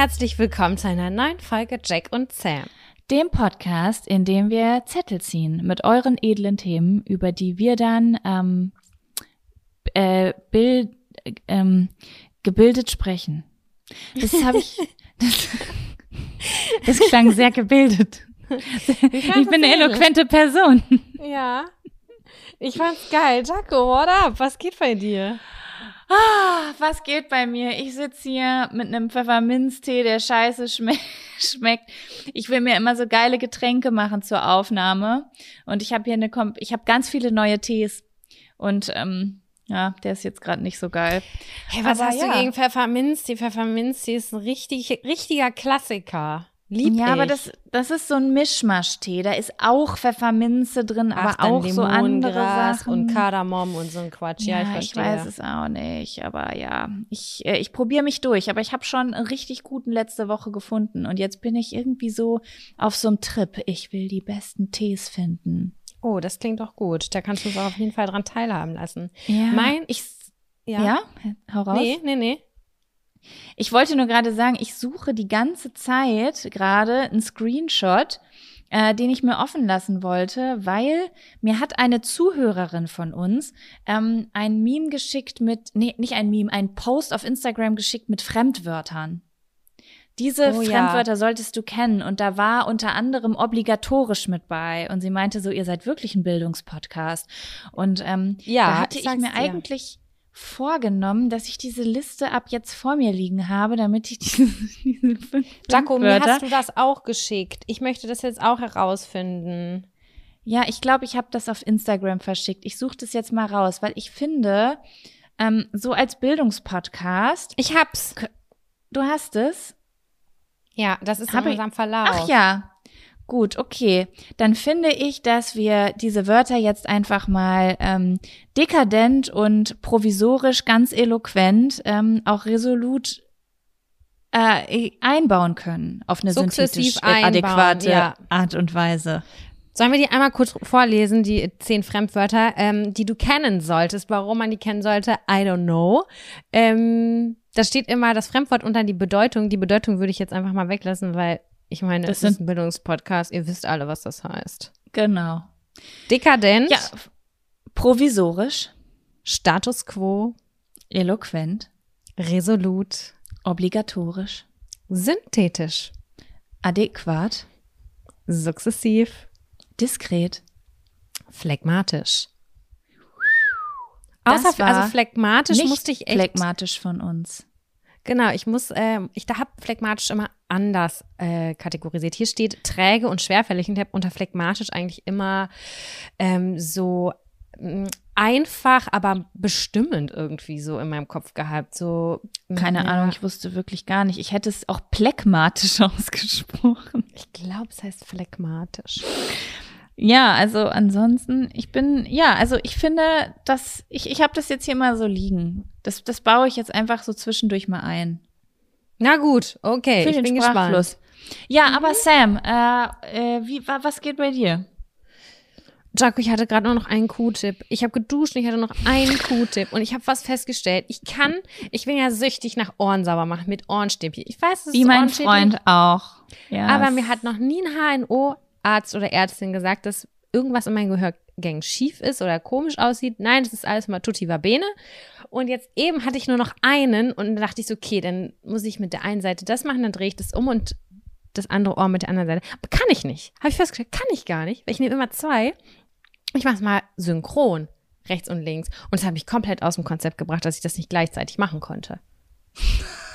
Herzlich willkommen zu einer neuen Folge Jack und Sam. Dem Podcast, in dem wir Zettel ziehen mit euren edlen Themen, über die wir dann ähm, äh, bild, äh, ähm, gebildet sprechen. Das habe ich. Das, das klang sehr gebildet. Ich bin eine eloquente Person. Ja. Ich fand's geil. Jaco, what up? Was geht bei dir? Ah, was geht bei mir? Ich sitze hier mit einem Pfefferminztee, der scheiße schme schmeckt. Ich will mir immer so geile Getränke machen zur Aufnahme. Und ich habe hier eine, Kom ich habe ganz viele neue Tees. Und ähm, ja, der ist jetzt gerade nicht so geil. Hey, was Aber hast ja. du gegen Pfefferminztee? Pfefferminztee ist ein richtig, richtiger Klassiker. Lieb ja, ich. aber das, das ist so ein Mischmaschtee. Da ist auch Pfefferminze drin, Ach, aber auch so andere Sachen. und Kardamom und so ein Quatsch. Ja, Ja, ich ich, verstehe. weiß es auch nicht, aber ja, ich, äh, ich probiere mich durch. Aber ich habe schon einen richtig guten letzte Woche gefunden und jetzt bin ich irgendwie so auf so einem Trip. Ich will die besten Tees finden. Oh, das klingt doch gut. Da kannst du uns auch auf jeden Fall dran teilhaben lassen. Ja. Mein, ich, ja. ja, hau raus. Nee, nee, nee. Ich wollte nur gerade sagen, ich suche die ganze Zeit gerade einen Screenshot, äh, den ich mir offen lassen wollte, weil mir hat eine Zuhörerin von uns ähm, ein Meme geschickt mit, nee, nicht ein Meme, ein Post auf Instagram geschickt mit Fremdwörtern. Diese Oh ja. Fremdwörter solltest du kennen und da war unter anderem obligatorisch mit bei und sie meinte so, ihr seid wirklich ein Bildungspodcast und ähm, Ja, da hatte ich ich, mir dir. eigentlich vorgenommen, dass ich diese Liste ab jetzt vor mir liegen habe, damit ich diese, diese fünf Jaco, mir hast du das auch geschickt. Ich möchte das jetzt auch herausfinden. Ja, ich glaube, ich habe das auf Instagram verschickt. Ich suche das jetzt mal raus, weil ich finde, ähm, so als Bildungspodcast, Ich hab's. du hast es. Ja, das ist Hab in ich- unserem Verlauf. Ach ja. Gut, okay. Dann finde ich, dass wir diese Wörter jetzt einfach mal ähm, dekadent und provisorisch ganz eloquent ähm, auch resolut äh, einbauen können auf eine Sukzessiv synthetisch einbauen, adäquate ja. Art und Weise. Sollen wir die einmal kurz vorlesen, die zehn Fremdwörter, ähm, die du kennen solltest? Warum man die kennen sollte, I don't know. Ähm, da steht immer das Fremdwort und dann die Bedeutung. Die Bedeutung würde ich jetzt einfach mal weglassen, weil ich meine, Das es ist ein Bildungspodcast. Ihr wisst alle, was das heißt. Genau. Dekadent, Ja, provisorisch, Status quo, eloquent, resolut, obligatorisch, synthetisch, adäquat, sukzessiv, diskret. phlegmatisch. Das Außer, war also phlegmatisch Nicht musste ich echt phlegmatisch von uns. Genau, ich muss, ähm, ich da habe phlegmatisch immer anders äh, kategorisiert. Hier steht träge und schwerfällig und ich habe unter phlegmatisch eigentlich immer ähm, so mh, einfach, aber bestimmend irgendwie so in meinem Kopf gehabt. So Keine ja, Ahnung, ich wusste wirklich gar nicht. Ich hätte es auch phlegmatisch ausgesprochen. Ich glaube, es heißt phlegmatisch. Ja, also ansonsten, ich bin, ja, also ich finde, dass ich, ich habe das jetzt hier mal so liegen. Das, das baue ich jetzt einfach so zwischendurch mal ein. Na gut, okay, Für ich den bin Sprachfluss. gespannt. Ja, aber Sam, äh, äh, wie, wa, was geht bei dir? Jaco, ich hatte gerade nur noch einen Q-Tipp. Ich habe geduscht und ich hatte noch einen Q-Tipp und ich habe was festgestellt. Ich kann, ich bin ja süchtig nach Ohren sauber machen mit Ohrenstäbchen. Ich weiß, es Wie ist mein ohrenschädlich. Freund auch. Ja, Aber mir hat noch nie ein HNO-Arzt oder Ärztin gesagt, dass irgendwas in meinen Gehörgängen schief ist oder komisch aussieht. Nein, das ist alles mal tutti va bene. Und jetzt eben hatte ich nur noch einen und dann dachte ich so, okay, dann muss ich mit der einen Seite das machen, dann drehe ich das um und das andere Ohr mit der anderen Seite. Aber kann ich nicht. Habe ich festgestellt, kann ich gar nicht, weil ich nehme immer zwei. Ich mache es mal synchron, rechts und links. Und das hat mich komplett aus dem Konzept gebracht, dass ich das nicht gleichzeitig machen konnte.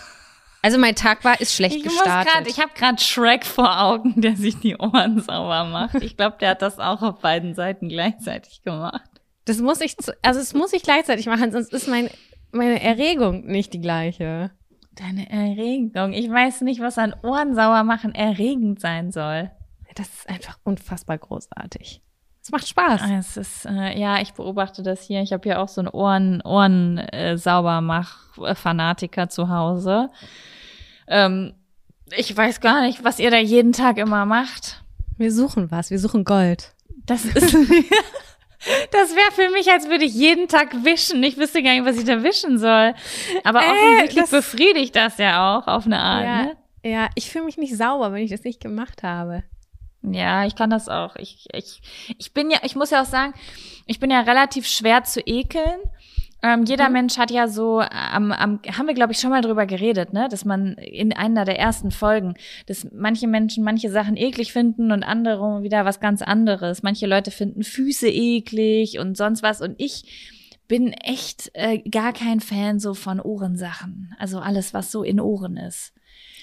Also mein Tag war, ist schlecht Ich gestartet. grad, ich habe gerade Shrek vor Augen, der sich die Ohren sauber macht. Ich glaube, der hat das auch auf beiden Seiten gleichzeitig gemacht. Das muss ich, also das muss ich gleichzeitig machen, sonst ist mein, meine Erregung nicht die gleiche. Deine Erregung. Ich weiß nicht, was an Ohren sauber machen erregend sein soll. Das ist einfach unfassbar großartig. Es macht Spaß. Es ist, äh, ja, ich beobachte das hier. Ich habe hier auch so einen Ohren, Ohren äh, Saubermach-Fanatiker zu Hause. Ähm, ich weiß gar nicht, was ihr da jeden Tag immer macht. Wir suchen was, wir suchen Gold. Das ist, Das wäre für mich, als würde ich jeden Tag wischen. Ich wüsste gar nicht, was ich da wischen soll. Aber Äh, offensichtlich das- befriedigt das ja auch auf eine Art. ja, Ne? ja, ich fühle mich nicht sauber, wenn ich das nicht gemacht habe. Ja, ich kann das auch. Ich, ich, ich bin ja, ich muss ja auch sagen, ich bin ja relativ schwer zu ekeln. Ähm, jeder Mhm. Mensch hat ja so, am, am, haben wir glaube ich schon mal drüber geredet, ne, dass man in einer der ersten Folgen, dass manche Menschen manche Sachen eklig finden und andere wieder was ganz anderes. Manche Leute finden Füße eklig und sonst was und ich bin echt äh, gar kein Fan so von Ohrensachen. Also alles, was so in Ohren ist.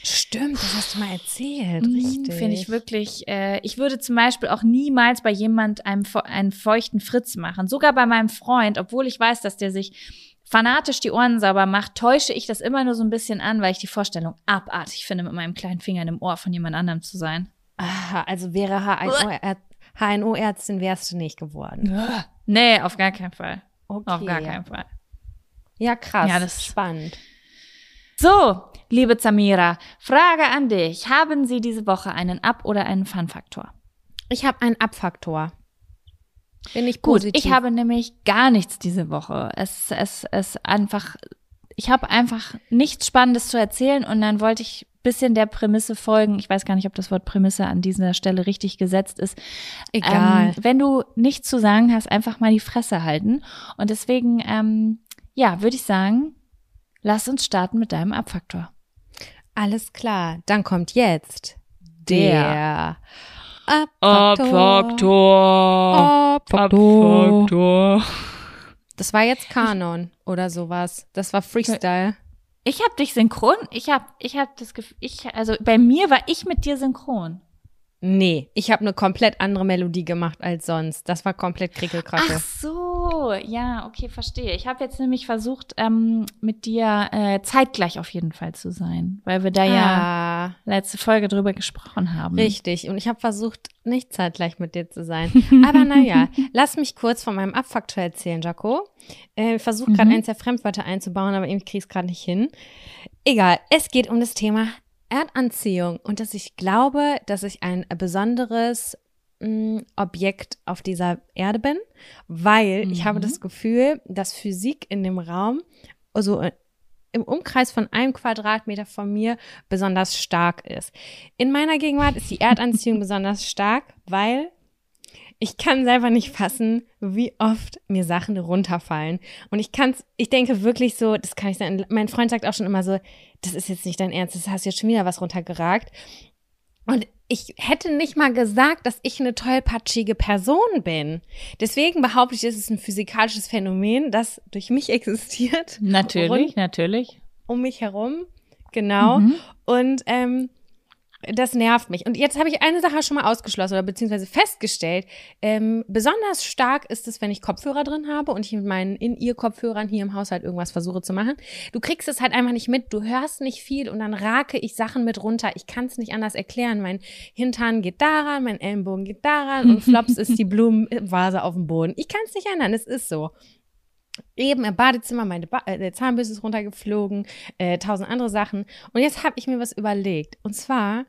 Stimmt, das hast du mal erzählt, Mhm, richtig. Finde ich wirklich. Äh, ich würde zum Beispiel auch niemals bei jemand einem einen feuchten Fritz machen. Sogar bei meinem Freund, obwohl ich weiß, dass der sich fanatisch die Ohren sauber macht, täusche ich das immer nur so ein bisschen an, weil ich die Vorstellung abartig finde, mit meinem kleinen Finger in dem Ohr von jemand anderem zu sein. Ah, also wäre HNO-Är- HNO-Ärztin wärst du nicht geworden. Nee, auf gar keinen Fall. Okay. Auf gar keinen Fall. Ja, krass. Ja, das- spannend. So, liebe Zamira, Frage an dich. Haben Sie diese Woche einen Up- oder einen Fun-Faktor? Ich habe einen Abfaktor. Bin ich Gut, positiv. ich habe nämlich gar nichts diese Woche. Es, es, es einfach, ich habe einfach nichts Spannendes zu erzählen und dann wollte ich bisschen der Prämisse folgen. Ich weiß gar nicht, ob das Wort Prämisse an dieser Stelle richtig gesetzt ist. Egal. Ähm, wenn du nichts zu sagen hast, einfach mal die Fresse halten. Und deswegen, ähm, ja, würde ich sagen, lass uns starten mit deinem Abfaktor. Alles klar. Dann kommt jetzt Der der Abfaktor. Abfaktor. Das war jetzt Kanon oder sowas. Das war Freestyle. Ich habe dich synchron, ich habe ich hab das Gefühl, ich, also bei mir war ich mit dir synchron. Nee, ich habe eine komplett andere Melodie gemacht als sonst. Das war komplett Krickelkracke. Ach so, ja, okay, verstehe. Ich habe jetzt nämlich versucht, ähm, mit dir äh, zeitgleich auf jeden Fall zu sein, weil wir da ja Ah, letzte Folge drüber gesprochen haben. richtig. Und ich habe versucht, nicht zeitgleich mit dir zu sein. Aber naja, lass mich kurz von meinem Abfaktor erzählen, Jaco. Äh, ich versuche gerade Mhm. eins der Fremdwörter einzubauen, aber irgendwie kriege ich es gerade nicht hin. Egal, es geht um das Thema Erdanziehung und dass ich glaube, dass ich ein besonderes mh, Objekt auf dieser Erde bin, weil ich habe Mhm. das Gefühl, dass Physik in dem Raum, also äh, im Umkreis von einem Quadratmeter von mir besonders stark ist. In meiner Gegenwart ist die Erdanziehung besonders stark, weil ich kann selber nicht fassen, wie oft mir Sachen runterfallen. Und ich kann's, ich denke wirklich so, das kann ich sagen, mein Freund sagt auch schon immer so, das ist jetzt nicht dein Ernst, das hast jetzt schon wieder was runtergeragt. Und ich hätte nicht mal gesagt, dass ich eine tollpatschige Person bin. Deswegen behaupte ich, es ist ein physikalisches Phänomen, das durch mich existiert. Natürlich, Rund natürlich. um mich herum. Genau. Mhm. Und ähm, das nervt mich. Und jetzt habe ich eine Sache schon mal ausgeschlossen oder beziehungsweise festgestellt. Ähm, besonders stark ist es, wenn ich Kopfhörer drin habe und ich mit meinen In-Ear-Kopfhörern hier im Haushalt irgendwas versuche zu machen. Du kriegst es halt einfach nicht mit. Du hörst nicht viel und dann rake ich Sachen mit runter. Ich kann es nicht anders erklären. Mein Hintern geht daran, mein Ellenbogen geht daran und flops ist die Blumenvase auf dem Boden. Ich kann es nicht ändern. Es ist so. Eben im Badezimmer, meine ba äh, Zahnbürste ist runtergeflogen, äh, tausend andere Sachen. Und jetzt habe ich mir was überlegt. Und zwar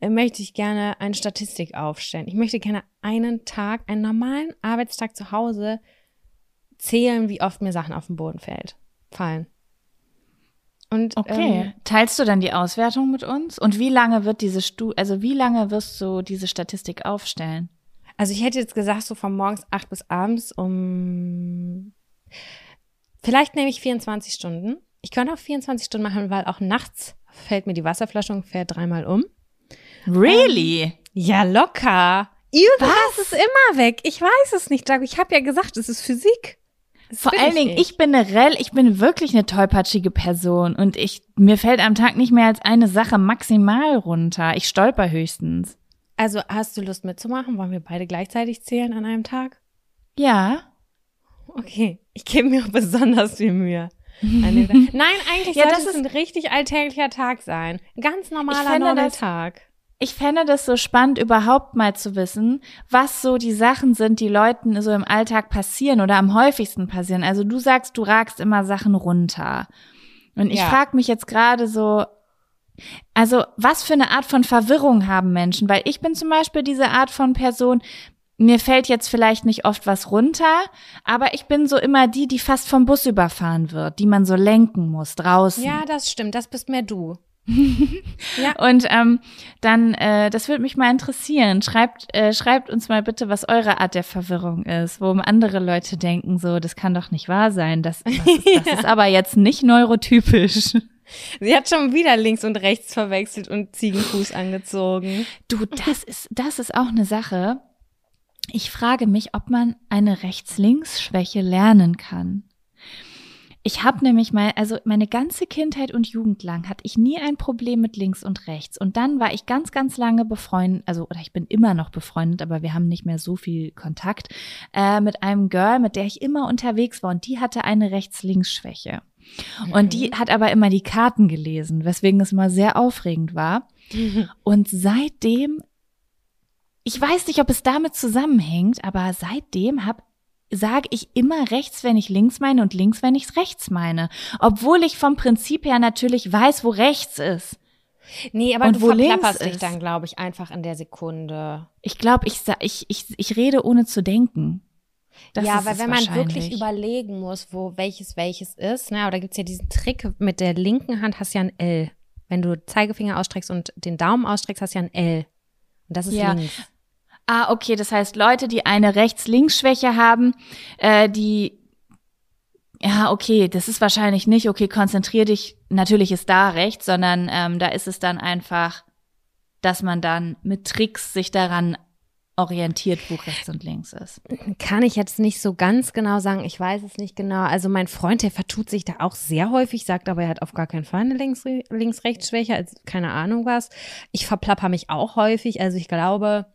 äh, möchte ich gerne eine Statistik aufstellen. Ich möchte gerne einen Tag, einen normalen Arbeitstag zu Hause zählen, wie oft mir Sachen auf den Boden fällt, fallen. Und Okay. ähm, Teilst du dann die Auswertung mit uns? Und wie lange wird diese Stu also wie lange wirst du diese Statistik aufstellen? Also ich hätte jetzt gesagt, so von morgens acht bis abends um vielleicht nehme ich 24 Stunden. Ich könnte auch 24 Stunden machen, weil auch nachts fällt mir die Wasserflasche ungefähr dreimal um. Really? Ja, locker. Irgendwas ist immer weg. Ich weiß es nicht, Jago. Ich habe ja gesagt, es ist Physik. Das Vor allen Dingen, nicht. ich bin generell, ich bin wirklich eine tollpatschige Person und ich, mir fällt am Tag nicht mehr als eine Sache maximal runter. Ich stolper höchstens. Also hast du Lust mitzumachen? Wollen wir beide gleichzeitig zählen an einem Tag? Ja. Okay, ich gebe mir besonders viel Mühe. Nein, eigentlich Ja, sollte das es ein richtig alltäglicher Tag sein. Ein ganz normaler normaler das- Tag. Ich fände das so spannend, überhaupt mal zu wissen, was so die Sachen sind, die Leuten so im Alltag passieren oder am häufigsten passieren. Also du sagst, du ragst immer Sachen runter. Und ich Ja. frage mich jetzt gerade so, also was für eine Art von Verwirrung haben Menschen? Weil ich bin zum Beispiel diese Art von Person, mir fällt jetzt vielleicht nicht oft was runter, aber ich bin so immer die, die fast vom Bus überfahren wird, die man so lenken muss draußen. Ja, das stimmt. Das bist mehr du. ja. Und ähm, dann, äh, das würde mich mal interessieren. Schreibt, äh, schreibt uns mal bitte, was eure Art der Verwirrung ist, wo andere Leute denken, so, das kann doch nicht wahr sein. Das, das, ist, das ja. ist aber jetzt nicht neurotypisch. Sie hat schon wieder links und rechts verwechselt und Ziegenfuß angezogen. Du, das ist, das ist auch eine Sache. Ich frage mich, ob man eine Rechts-Links-Schwäche lernen kann. Ich habe nämlich mal, also meine ganze Kindheit und Jugend lang hatte ich nie ein Problem mit links und rechts. Und dann war ich ganz, ganz lange befreundet, also oder ich bin immer noch befreundet, aber wir haben nicht mehr so viel Kontakt äh, mit einem Girl, mit der ich immer unterwegs war. Und die hatte eine Rechts-Links-Schwäche. Und die hat aber immer die Karten gelesen, weswegen es immer sehr aufregend war. Und seitdem, ich weiß nicht, ob es damit zusammenhängt, aber seitdem habe sage ich immer rechts, wenn ich links meine und links, wenn ich rechts meine. Obwohl ich vom Prinzip her natürlich weiß, wo rechts ist. Nee, aber und du wo verplapperst dich dann, glaube ich, einfach in der Sekunde. Ich glaube, ich, ich, ich, ich rede ohne zu denken. Das ja, weil wenn man wirklich überlegen muss, wo welches welches ist, ne, oder gibt's ja diesen Trick, mit der linken Hand hast du ja ein L. Wenn du Zeigefinger ausstreckst und den Daumen ausstreckst, hast du ja ein L. Und das ist ja. links. Ah, okay, das heißt, Leute, die eine Rechts-Links-Schwäche haben, äh, die ja, okay, das ist wahrscheinlich nicht, okay, konzentrier dich, natürlich ist da rechts, sondern ähm, da ist es dann einfach, dass man dann mit Tricks sich daran orientiert, wo rechts und links ist. Kann ich jetzt nicht so ganz genau sagen. Ich weiß es nicht genau. Also mein Freund, der vertut sich da auch sehr häufig, sagt aber, er hat auf gar keinen Fall eine Links-Rechts-Schwäche, also keine Ahnung was. Ich verplapper mich auch häufig. Also ich glaube,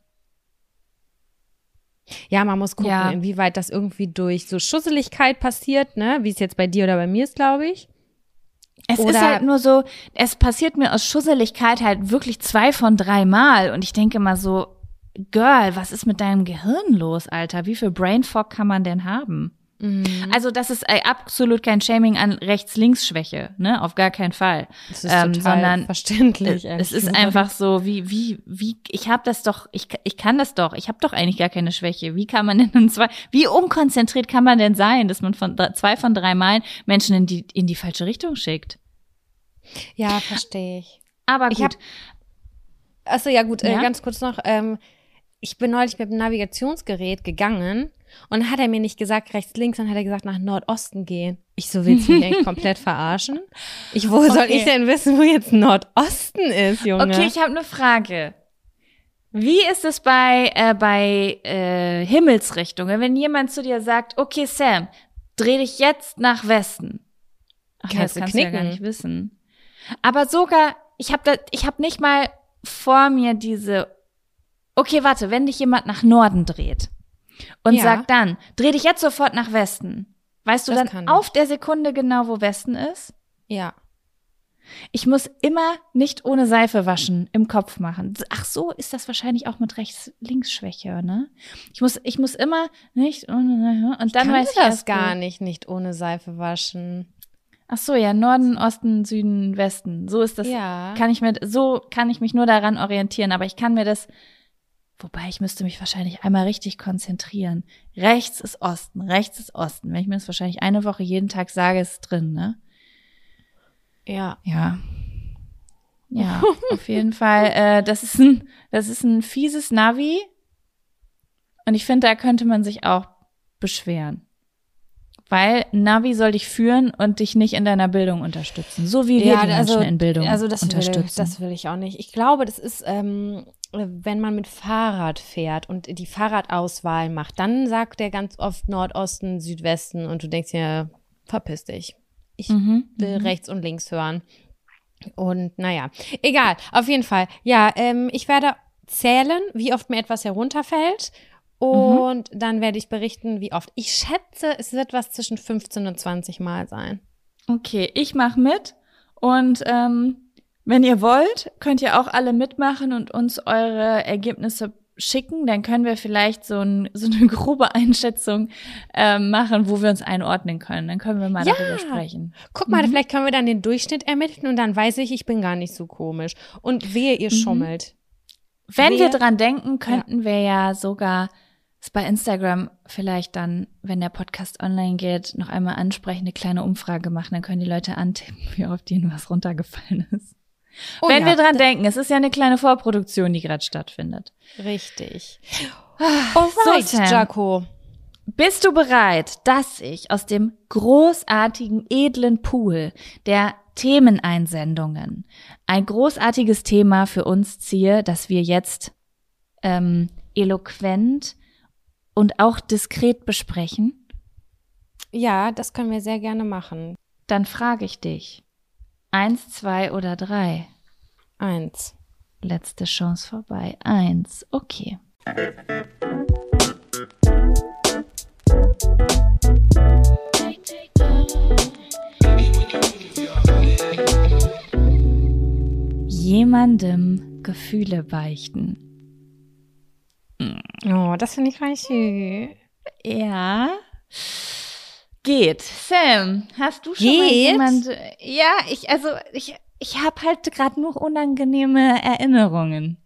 ja, man muss gucken, ja. inwieweit das irgendwie durch so Schusseligkeit passiert, ne? Wie es jetzt bei dir oder bei mir ist, glaube ich. Es Oder ist halt nur so, es passiert mir aus Schusseligkeit halt wirklich zwei von drei Mal und ich denke mal so, Girl, was ist mit deinem Gehirn los, Alter? Wie viel Brain Fog kann man denn haben? Mhm. Also das ist äh, absolut kein Shaming an Rechts-Links-Schwäche, ne? Auf gar keinen Fall. Das ist ähm, total sondern verständlich. Es ist einfach so, wie wie wie ich habe das doch, ich ich kann das doch, ich habe doch eigentlich gar keine Schwäche. Wie kann man denn zwei, wie unkonzentriert kann man denn sein, dass man von zwei von drei Malen Menschen in die in die falsche Richtung schickt? Ja, verstehe ich. Aber gut. Ich hab, achso, ja gut, äh, ja? Äh, ganz kurz noch. Ähm, ich bin neulich mit dem Navigationsgerät gegangen und hat er mir nicht gesagt rechts, links, dann hat er gesagt nach Nordosten gehen. Ich so, willst du mich eigentlich komplett verarschen? Ich, wo okay. soll ich denn wissen, wo jetzt Nordosten ist, Junge? Okay, ich habe eine Frage. Wie ist es bei, äh, bei äh, Himmelsrichtungen, wenn jemand zu dir sagt, okay, Sam, dreh dich jetzt nach Westen? Ach, kannst das kannst du ja gar nicht wissen. Aber sogar, ich habe ich hab nicht mal vor mir diese, okay, warte, wenn dich jemand nach Norden dreht, und ja. sag dann, dreh dich jetzt sofort nach Westen. Weißt du das dann auf der Sekunde genau, wo Westen ist? Ja. Ich muss immer nicht ohne Seife waschen im Kopf machen. Ach so, ist das wahrscheinlich auch mit Rechts-Links-Schwäche, ne? Ich muss, ich muss immer nicht ohne und dann ich weiß ich das gar nicht, nicht ohne Seife waschen. Ach so, ja, Norden, Osten, Süden, Westen. So ist das. Ja. Kann ich mir, so kann ich mich nur daran orientieren, aber ich kann mir das Wobei ich müsste mich wahrscheinlich einmal richtig konzentrieren. Rechts ist Osten, rechts ist Osten. Wenn ich mir das wahrscheinlich eine Woche jeden Tag sage, ist es drin, ne? Ja. Ja. Ja, auf jeden Fall. Äh, das ist ein, das ist ein fieses Navi. Und ich finde, da könnte man sich auch beschweren. Weil Navi soll dich führen und dich nicht in deiner Bildung unterstützen. So wie wir ja, die also, Menschen in Bildung also das unterstützen. Will, das will ich auch nicht. Ich glaube, das ist, ähm, wenn man mit Fahrrad fährt und die Fahrradauswahl macht, dann sagt der ganz oft Nordosten, Südwesten und du denkst dir, verpiss dich. Ich mhm, will mhm. rechts und links hören. Und naja, egal, auf jeden Fall. Ja, ähm, ich werde zählen, wie oft mir etwas herunterfällt. Und mhm. dann werde ich berichten, wie oft. Ich schätze, es wird was zwischen 15 und 20 Mal sein. Okay, ich mache mit und ähm, wenn ihr wollt, könnt ihr auch alle mitmachen und uns eure Ergebnisse schicken, dann können wir vielleicht so, ein, so eine grobe Einschätzung äh, machen, wo wir uns einordnen können. Dann können wir mal ja. darüber sprechen. Guck mal, mhm. vielleicht können wir dann den Durchschnitt ermitteln und dann weiß ich, ich bin gar nicht so komisch. Und wehe, ihr mhm. schummelt. Wenn wehe, wir dran denken, könnten ja. wir ja sogar es bei Instagram vielleicht dann, wenn der Podcast online geht, noch einmal ansprechen, eine kleine Umfrage machen, dann können die Leute antippen, wie oft ihnen was runtergefallen ist. Oh wenn ja, wir dran denken, es ist ja eine kleine Vorproduktion, die gerade stattfindet. Richtig. Alright, So, Jaco. Bist du bereit, dass ich aus dem großartigen, edlen Pool der Themeneinsendungen ein großartiges Thema für uns ziehe, das wir jetzt ähm, eloquent und auch diskret besprechen? Ja, das können wir sehr gerne machen. Dann frage ich dich. Eins, zwei oder drei? Eins. Letzte Chance vorbei. Eins. Okay. Jemandem Gefühle beichten. Oh, das finde ich richtig süß. Ja. Geht. Sam, hast du schon mal Geht? jemand? Ja, ich also ich ich habe halt gerade nur unangenehme Erinnerungen.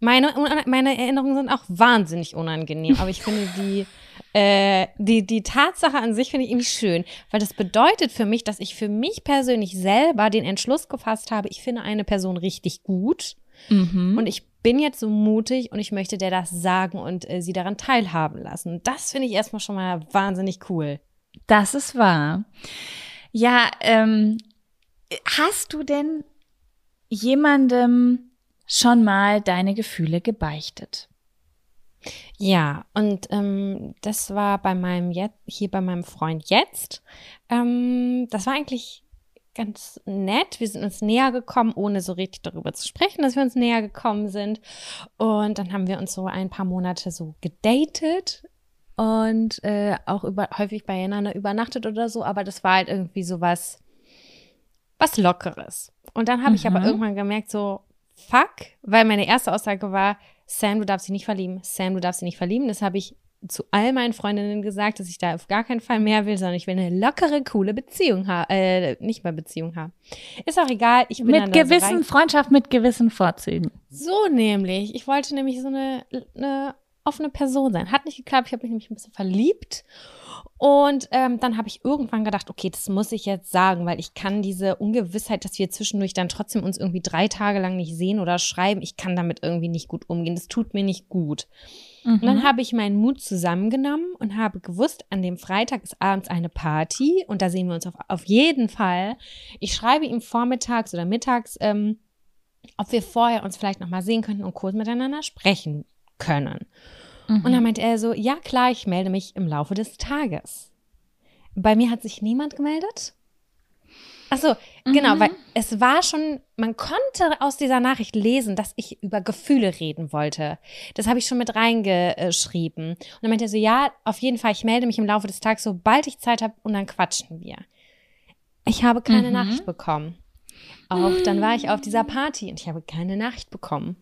Meine, meine Erinnerungen sind auch wahnsinnig unangenehm, aber ich finde die, äh, die, die Tatsache an sich finde ich irgendwie schön, weil das bedeutet für mich, dass ich für mich persönlich selber den Entschluss gefasst habe, ich finde eine Person richtig gut Mhm. und ich bin jetzt so mutig und ich möchte der das sagen und äh, sie daran teilhaben lassen. Das finde ich erstmal schon mal wahnsinnig cool. Das ist wahr. Ja, ähm, hast du denn jemandem schon mal deine Gefühle gebeichtet? Ja, und ähm, das war bei meinem jetzt hier bei meinem Freund jetzt. Ähm, das war eigentlich ganz nett. Wir sind uns näher gekommen, ohne so richtig darüber zu sprechen, dass wir uns näher gekommen sind. Und dann haben wir uns so ein paar Monate so gedatet und äh, auch über, häufig beieinander übernachtet oder so. Aber das war halt irgendwie so was, was Lockeres. Und dann habe ich aber Mhm. irgendwann gemerkt, so, fuck, weil meine erste Aussage war, Sam, du darfst dich nicht verlieben. Sam, du darfst dich nicht verlieben. Das habe ich zu all meinen Freundinnen gesagt, dass ich da auf gar keinen Fall mehr will, sondern ich will eine lockere, coole Beziehung haben. Äh, nicht mal Beziehung haben. Ist auch egal. Ich bin Mit so gewissen rein- Freundschaft mit gewissen Vorzügen. so nämlich. Ich wollte nämlich so eine, eine offene Person sein. Hat nicht geklappt. Ich habe mich nämlich ein bisschen verliebt. Und ähm, dann habe ich irgendwann gedacht, okay, das muss ich jetzt sagen, weil ich kann diese Ungewissheit, dass wir zwischendurch dann trotzdem uns irgendwie drei Tage lang nicht sehen oder schreiben, ich kann damit irgendwie nicht gut umgehen. Das tut mir nicht gut. Und Mhm. dann habe ich meinen Mut zusammengenommen und habe gewusst, an dem Freitag ist abends eine Party und da sehen wir uns auf, auf jeden Fall. Ich schreibe ihm vormittags oder mittags, ähm, ob wir vorher uns vielleicht nochmal sehen könnten und kurz miteinander sprechen können. Mhm. Und dann meinte er so, ja klar, ich melde mich im Laufe des Tages. Bei mir hat sich niemand gemeldet. Ach so, genau, Mhm. weil es war schon, man konnte aus dieser Nachricht lesen, dass ich über Gefühle reden wollte. Das habe ich schon mit reingeschrieben. Und dann meinte er so, ja, auf jeden Fall, ich melde mich im Laufe des Tages, sobald ich Zeit habe und dann quatschen wir. Ich habe keine Mhm. Nachricht bekommen. Auch dann war ich auf dieser Party und ich habe keine Nachricht bekommen.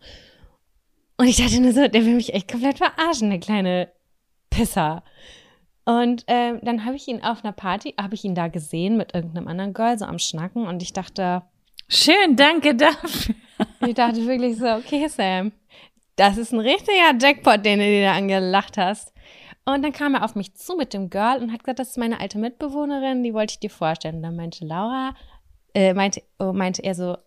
Und ich dachte nur so, der will mich echt komplett verarschen, der kleine Pisser. Und ähm, dann habe ich ihn auf einer Party, habe ich ihn da gesehen mit irgendeinem anderen Girl, so am Schnacken. Und ich dachte, Schön, danke dafür. ich dachte wirklich so, okay, Sam, das ist ein richtiger Jackpot, den du dir da angelacht hast. Und dann kam er auf mich zu mit dem Girl und hat gesagt, das ist meine alte Mitbewohnerin, die wollte ich dir vorstellen. Und dann meinte Laura, äh, meinte, oh, meinte er so,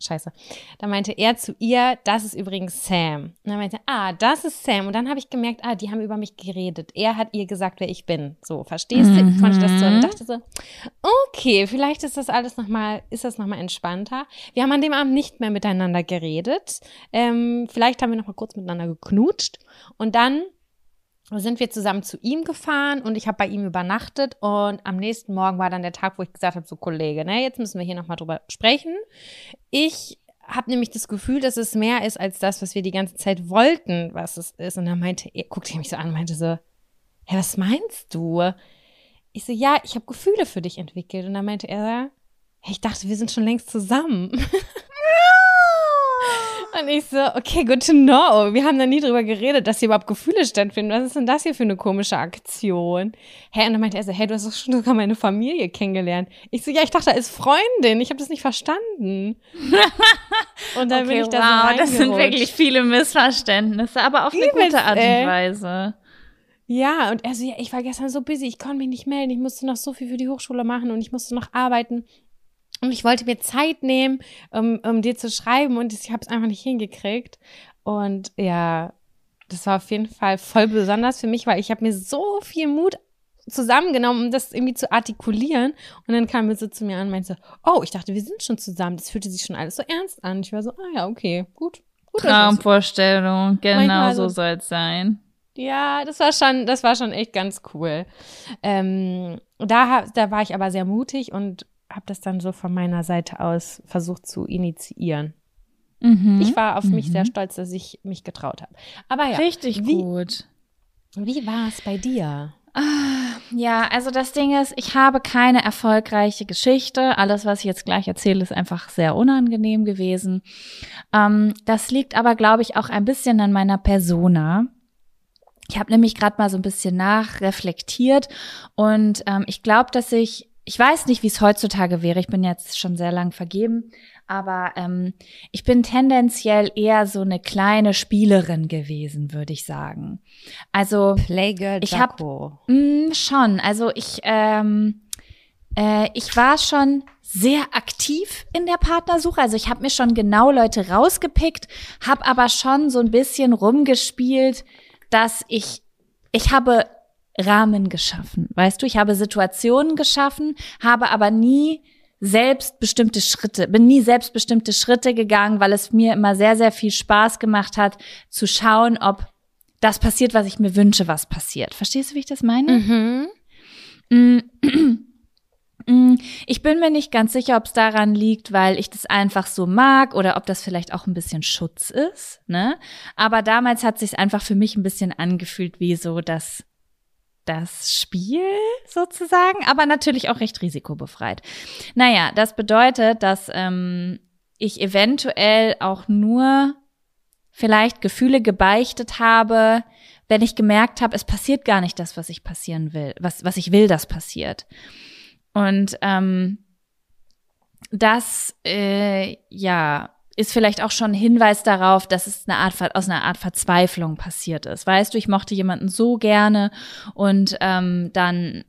scheiße. Dann meinte er zu ihr, das ist übrigens Sam. Und dann meinte, ah, das ist Sam. Und dann habe ich gemerkt, ah, die haben über mich geredet. Er hat ihr gesagt, wer ich bin. So, verstehst du? Ich konnte das so und dachte so, okay, vielleicht ist das alles nochmal, ist das nochmal entspannter. Wir haben an dem Abend nicht mehr miteinander geredet. Ähm, vielleicht haben wir nochmal kurz miteinander geknutscht. Und dann sind wir zusammen zu ihm gefahren und ich habe bei ihm übernachtet und am nächsten Morgen war dann der Tag, wo ich gesagt habe, so Kollege, ne, jetzt müssen wir hier nochmal drüber sprechen. Ich habe nämlich das Gefühl, dass es mehr ist als das, was wir die ganze Zeit wollten, was es ist. Und dann meinte er, guckte er mich so an und meinte so, hä, was meinst du? Ich so, ja, ich habe Gefühle für dich entwickelt. Und dann meinte er, hey, ich dachte, wir sind schon längst zusammen. Und ich so, okay, good to know. Wir haben da nie drüber geredet, dass hier überhaupt Gefühle stattfinden. Was ist denn das hier für eine komische Aktion? Hä, und dann meinte er so, hey, du hast doch schon sogar meine Familie kennengelernt. Ich so, ja, ich dachte, da ist Freundin. Ich habe das nicht verstanden. Und dann okay, bin ich da wow, so das sind wirklich viele Missverständnisse, aber auf eine Übelst, gute Art und Weise. Ja, und er so, ja, ich war gestern so busy, ich konnte mich nicht melden, ich musste noch so viel für die Hochschule machen und ich musste noch arbeiten. Und ich wollte mir Zeit nehmen, um, um dir zu schreiben und ich habe es einfach nicht hingekriegt. Und ja, das war auf jeden Fall voll besonders für mich, weil ich habe mir so viel Mut zusammengenommen, um das irgendwie zu artikulieren. Und dann kam er so zu mir an und meinte, oh, ich dachte, wir sind schon zusammen. Das fühlte sich schon alles so ernst an. Ich war so, ah ja, okay, gut. gut Traumvorstellung, genau so soll es sein. Ja, das war schon, das war schon echt ganz cool. Ähm, da, da war ich aber sehr mutig und habe das dann so von meiner Seite aus versucht zu initiieren. Mhm. Ich war auf mhm. mich sehr stolz, dass ich mich getraut habe. Aber ja. Richtig wie, gut. Wie war es bei dir? Ah, ja, also das Ding ist, ich habe keine erfolgreiche Geschichte. Alles, was ich jetzt gleich erzähle, ist einfach sehr unangenehm gewesen. Ähm, das liegt aber, glaube ich, auch ein bisschen an meiner Persona. Ich habe nämlich gerade mal so ein bisschen nachreflektiert und ähm, ich glaube, dass ich ich weiß nicht, wie es heutzutage wäre. Ich bin jetzt schon sehr lang vergeben, aber ähm, ich bin tendenziell eher so eine kleine Spielerin gewesen, würde ich sagen. Also Playgirl ich habe mm, schon. Also ich ähm, äh, ich war schon sehr aktiv in der Partnersuche. Also ich habe mir schon genau Leute rausgepickt, habe aber schon so ein bisschen rumgespielt, dass ich ich habe Rahmen geschaffen. Weißt du, ich habe Situationen geschaffen, habe aber nie selbstbestimmte Schritte, bin nie selbstbestimmte Schritte gegangen, weil es mir immer sehr, sehr viel Spaß gemacht hat, zu schauen, ob das passiert, was ich mir wünsche, was passiert. Verstehst du, wie ich das meine? Mhm. Mm. Mm. Ich bin mir nicht ganz sicher, ob es daran liegt, weil ich das einfach so mag oder ob das vielleicht auch ein bisschen Schutz ist. Ne? Aber damals hat sich einfach für mich ein bisschen angefühlt wie so das das Spiel sozusagen, aber natürlich auch recht risikobefreit. Naja, das bedeutet, dass ähm, ich eventuell auch nur vielleicht Gefühle gebeichtet habe, wenn ich gemerkt habe, es passiert gar nicht das, was ich passieren will, was, was ich will, das passiert. Und ähm, das, äh, ja, ist vielleicht auch schon ein Hinweis darauf, dass es eine Art aus einer Art Verzweiflung passiert ist. Weißt du, ich mochte jemanden so gerne und ähm, dann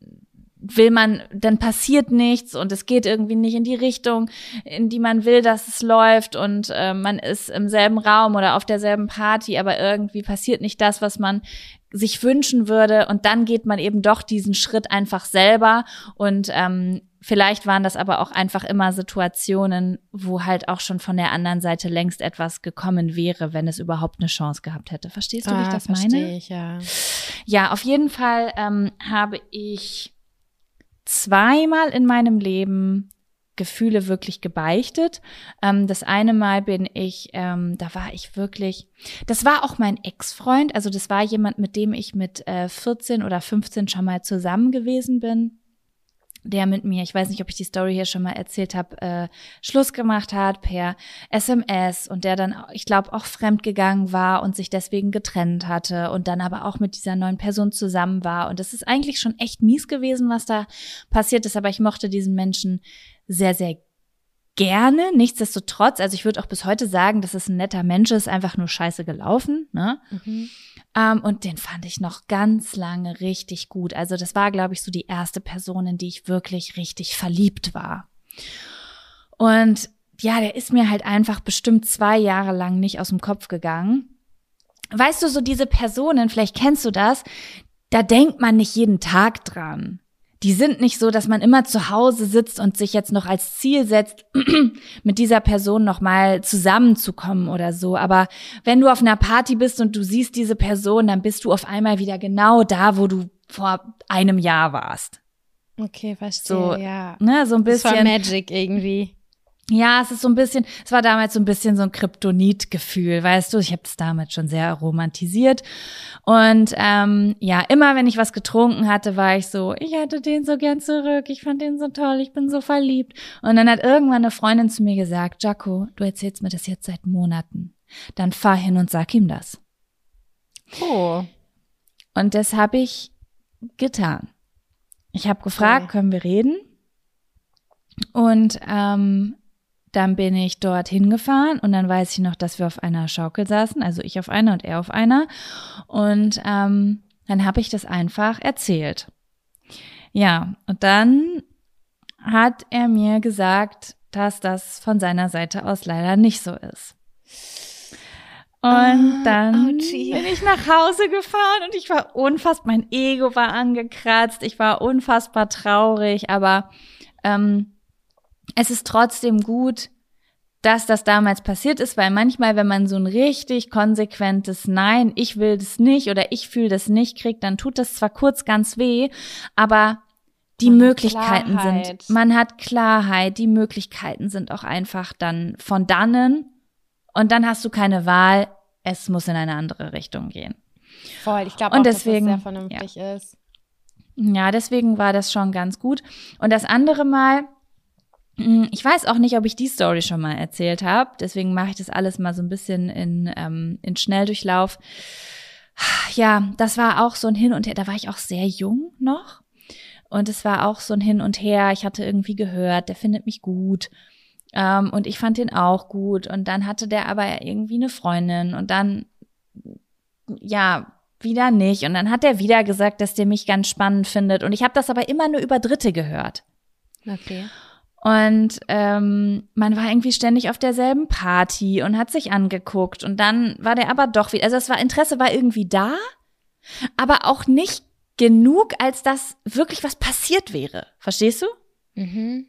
will man, dann passiert nichts und es geht irgendwie nicht in die Richtung, in die man will, dass es läuft und äh, man ist im selben Raum oder auf derselben Party, aber irgendwie passiert nicht das, was man sich wünschen würde und dann geht man eben doch diesen Schritt einfach selber und ähm, Vielleicht waren das aber auch einfach immer Situationen, wo halt auch schon von der anderen Seite längst etwas gekommen wäre, wenn es überhaupt eine Chance gehabt hätte. Verstehst du, wie ich ah, das meine? Ich, ja. ja, auf jeden Fall ähm, habe ich zweimal in meinem Leben Gefühle wirklich gebeichtet. Ähm, das eine Mal bin ich, ähm, da war ich wirklich, das war auch mein Ex-Freund, also das war jemand, mit dem ich mit äh, 14 oder 15 schon mal zusammen gewesen bin der mit mir, ich weiß nicht, ob ich die Story hier schon mal erzählt habe, äh, Schluss gemacht hat per SMS und der dann, ich glaube, auch fremdgegangen war und sich deswegen getrennt hatte und dann aber auch mit dieser neuen Person zusammen war. Und das ist eigentlich schon echt mies gewesen, was da passiert ist, aber ich mochte diesen Menschen sehr, sehr gerne. Nichtsdestotrotz, also ich würde auch bis heute sagen, dass es ein netter Mensch ist, einfach nur scheiße gelaufen. Ne? Mhm. Ähm, und den fand ich noch ganz lange richtig gut. Also das war, glaube ich, so die erste Person, in die ich wirklich richtig verliebt war. Und ja, der ist mir halt einfach bestimmt zwei Jahre lang nicht aus dem Kopf gegangen. Weißt du, so diese Personen, vielleicht kennst du das, da denkt man nicht jeden Tag dran die sind nicht so, dass man immer zu Hause sitzt und sich jetzt noch als Ziel setzt, mit dieser Person nochmal zusammenzukommen oder so. Aber wenn du auf einer Party bist und du siehst diese Person, dann bist du auf einmal wieder genau da, wo du vor einem Jahr warst. Okay, verstehe, so, ja. Ne, so ein bisschen. Das war Magic irgendwie. Ja, es ist so ein bisschen, es war damals so ein bisschen so ein Kryptonit-Gefühl, weißt du, ich habe das damals schon sehr romantisiert. Und ähm, ja, immer wenn ich was getrunken hatte, war ich so, ich hätte den so gern zurück, ich fand den so toll, ich bin so verliebt. Und dann hat irgendwann eine Freundin zu mir gesagt, Jaco, du erzählst mir das jetzt seit Monaten. dann fahr hin und sag ihm das. Oh. Und das habe ich getan. Ich habe gefragt, Okay. können wir reden? Und ähm, dann bin ich dort hingefahren und dann weiß ich noch, dass wir auf einer Schaukel saßen, also ich auf einer und er auf einer. Und ähm, dann habe ich das einfach erzählt. Ja, und dann hat er mir gesagt, dass das von seiner Seite aus leider nicht so ist. Und Ah, dann ouchie. bin ich nach Hause gefahren und ich war unfassbar, mein Ego war angekratzt, ich war unfassbar traurig, aber ähm, es ist trotzdem gut, dass das damals passiert ist, weil manchmal, wenn man so ein richtig konsequentes Nein, ich will das nicht oder ich fühle das nicht kriegt, dann tut das zwar kurz ganz weh, aber die Man Möglichkeiten sind, man hat Klarheit, die Möglichkeiten sind auch einfach dann von dannen und dann hast du keine Wahl, es muss in eine andere Richtung gehen. Voll. Ich glaube auch, deswegen- dass das sehr vernünftig ist. Ja, deswegen war das schon ganz gut. Und das andere Mal, ich weiß auch nicht, ob ich die Story schon mal erzählt habe. Deswegen mache ich das alles mal so ein bisschen in, ähm, in Schnelldurchlauf. Ja, das war auch so ein Hin und Her. Da war ich auch sehr jung noch. Und es war auch so ein Hin und Her. Ich hatte irgendwie gehört, der findet mich gut. Ähm, und ich fand den auch gut. Und dann hatte der aber irgendwie eine Freundin. Und dann, ja, wieder nicht. Und dann hat er wieder gesagt, dass der mich ganz spannend findet. Und ich habe das aber immer nur über Dritte gehört. Okay. Und ähm, man war irgendwie ständig auf derselben Party und hat sich angeguckt. Und dann war der aber doch wieder, also das war Interesse war irgendwie da, aber auch nicht genug, als dass wirklich was passiert wäre. Verstehst du? Mhm.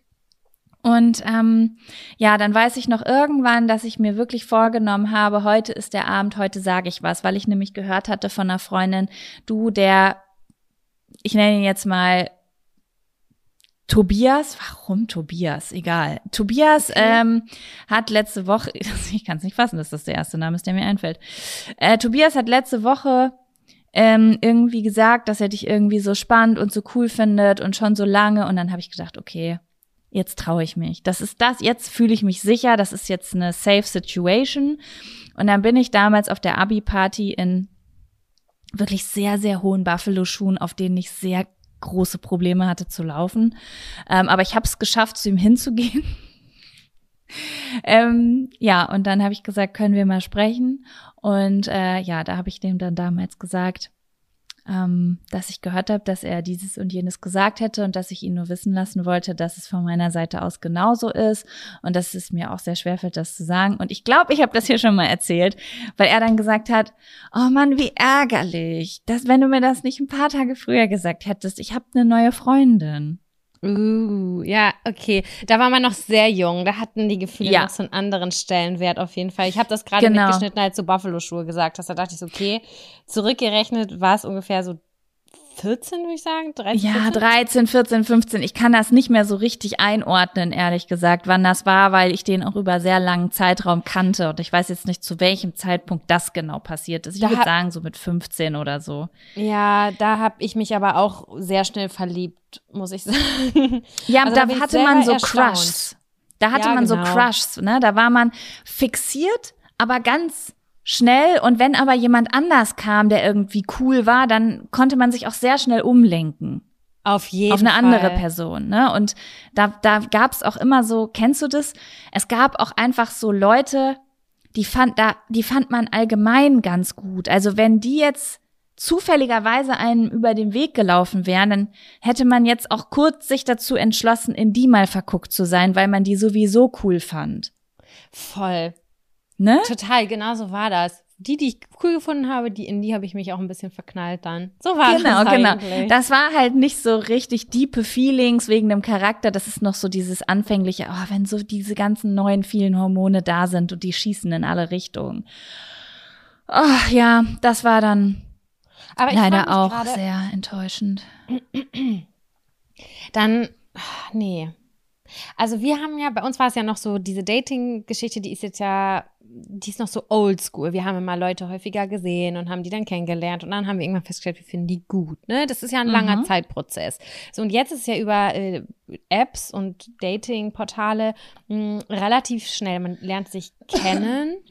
Und ähm, ja, dann weiß ich noch irgendwann, dass ich mir wirklich vorgenommen habe, heute ist der Abend, heute sage ich was, weil ich nämlich gehört hatte von einer Freundin, du, der, ich nenne ihn jetzt mal Tobias, warum Tobias? Egal. Tobias ähm, hat letzte Woche, ich kann es nicht fassen, dass das der erste Name ist, der mir einfällt. Äh, Tobias hat letzte Woche ähm, irgendwie gesagt, dass er dich irgendwie so spannend und so cool findet und schon so lange. Und dann habe ich gedacht, okay, jetzt traue ich mich. Das ist das, jetzt fühle ich mich sicher, das ist jetzt eine safe situation. Und dann bin ich damals auf der Abi-Party in wirklich sehr, sehr hohen Buffalo-Schuhen, auf denen ich sehr große Probleme hatte zu laufen. Ähm, aber ich habe es geschafft, zu ihm hinzugehen. ähm, ja, und dann habe ich gesagt, können wir mal sprechen. Und äh, ja, da habe ich dem dann damals gesagt, ähm, dass ich gehört habe, dass er dieses und jenes gesagt hätte und dass ich ihn nur wissen lassen wollte, dass es von meiner Seite aus genauso ist und dass es mir auch sehr schwerfällt, das zu sagen. Und ich glaube, ich habe das hier schon mal erzählt, weil er dann gesagt hat, oh Mann, wie ärgerlich, dass wenn du mir das nicht ein paar Tage früher gesagt hättest, ich habe eine neue Freundin. Uh, ja, okay. Da war man noch sehr jung. Da hatten die Gefühle Ja. noch so einen anderen Stellenwert auf jeden Fall. Ich habe das gerade Genau. mitgeschnitten, als du Buffalo-Schuhe gesagt hast. Da dachte ich so, okay, zurückgerechnet war es ungefähr so 14, würde ich sagen. 13, Ja, 14? 13, 14, 15. Ich kann das nicht mehr so richtig einordnen, ehrlich gesagt, wann das war, weil ich den auch über sehr langen Zeitraum kannte und ich weiß jetzt nicht, zu welchem Zeitpunkt das genau passiert ist. Ich Da würde sagen, so mit 15 oder so. Ja, da habe ich mich aber auch sehr schnell verliebt, muss ich sagen. Ja, Also da da hatte man so erstaunt. Crushs. Da hatte Ja, man so genau. Crushs, ne? Da war man fixiert, aber ganz schnell. Und wenn aber jemand anders kam, der irgendwie cool war, dann konnte man sich auch sehr schnell umlenken. Auf jeden auf eine Fall. andere Person, ne? Und da, da gab's auch immer so, kennst du das? Es gab auch einfach so Leute, die fand da, die fand man allgemein ganz gut. Also wenn die jetzt zufälligerweise einem über den Weg gelaufen wären, dann hätte man jetzt auch kurz sich dazu entschlossen, in die mal verguckt zu sein, weil man die sowieso cool fand. Voll. Ne? Total, genau so war das. Die, die ich cool gefunden habe, die, in die habe ich mich auch ein bisschen verknallt dann. So war Genau, das genau. eigentlich. Das war halt nicht so richtig diepe Feelings wegen dem Charakter. Das ist noch so dieses anfängliche, oh, wenn so diese ganzen neuen vielen Hormone da sind und die schießen in alle Richtungen. Oh, ja, das war dann Aber leider auch sehr enttäuschend. Dann, ach, nee. Also wir haben ja, bei uns war es ja noch so, diese Dating-Geschichte, die ist jetzt ja, die ist noch so oldschool. Wir haben immer Leute häufiger gesehen und haben die dann kennengelernt und dann haben wir irgendwann festgestellt, wir finden die gut. Ne? Das ist ja ein langer Mhm. Zeitprozess. So, und jetzt ist es ja über äh, Apps und Dating-Portale mh, relativ schnell. Man lernt sich kennen.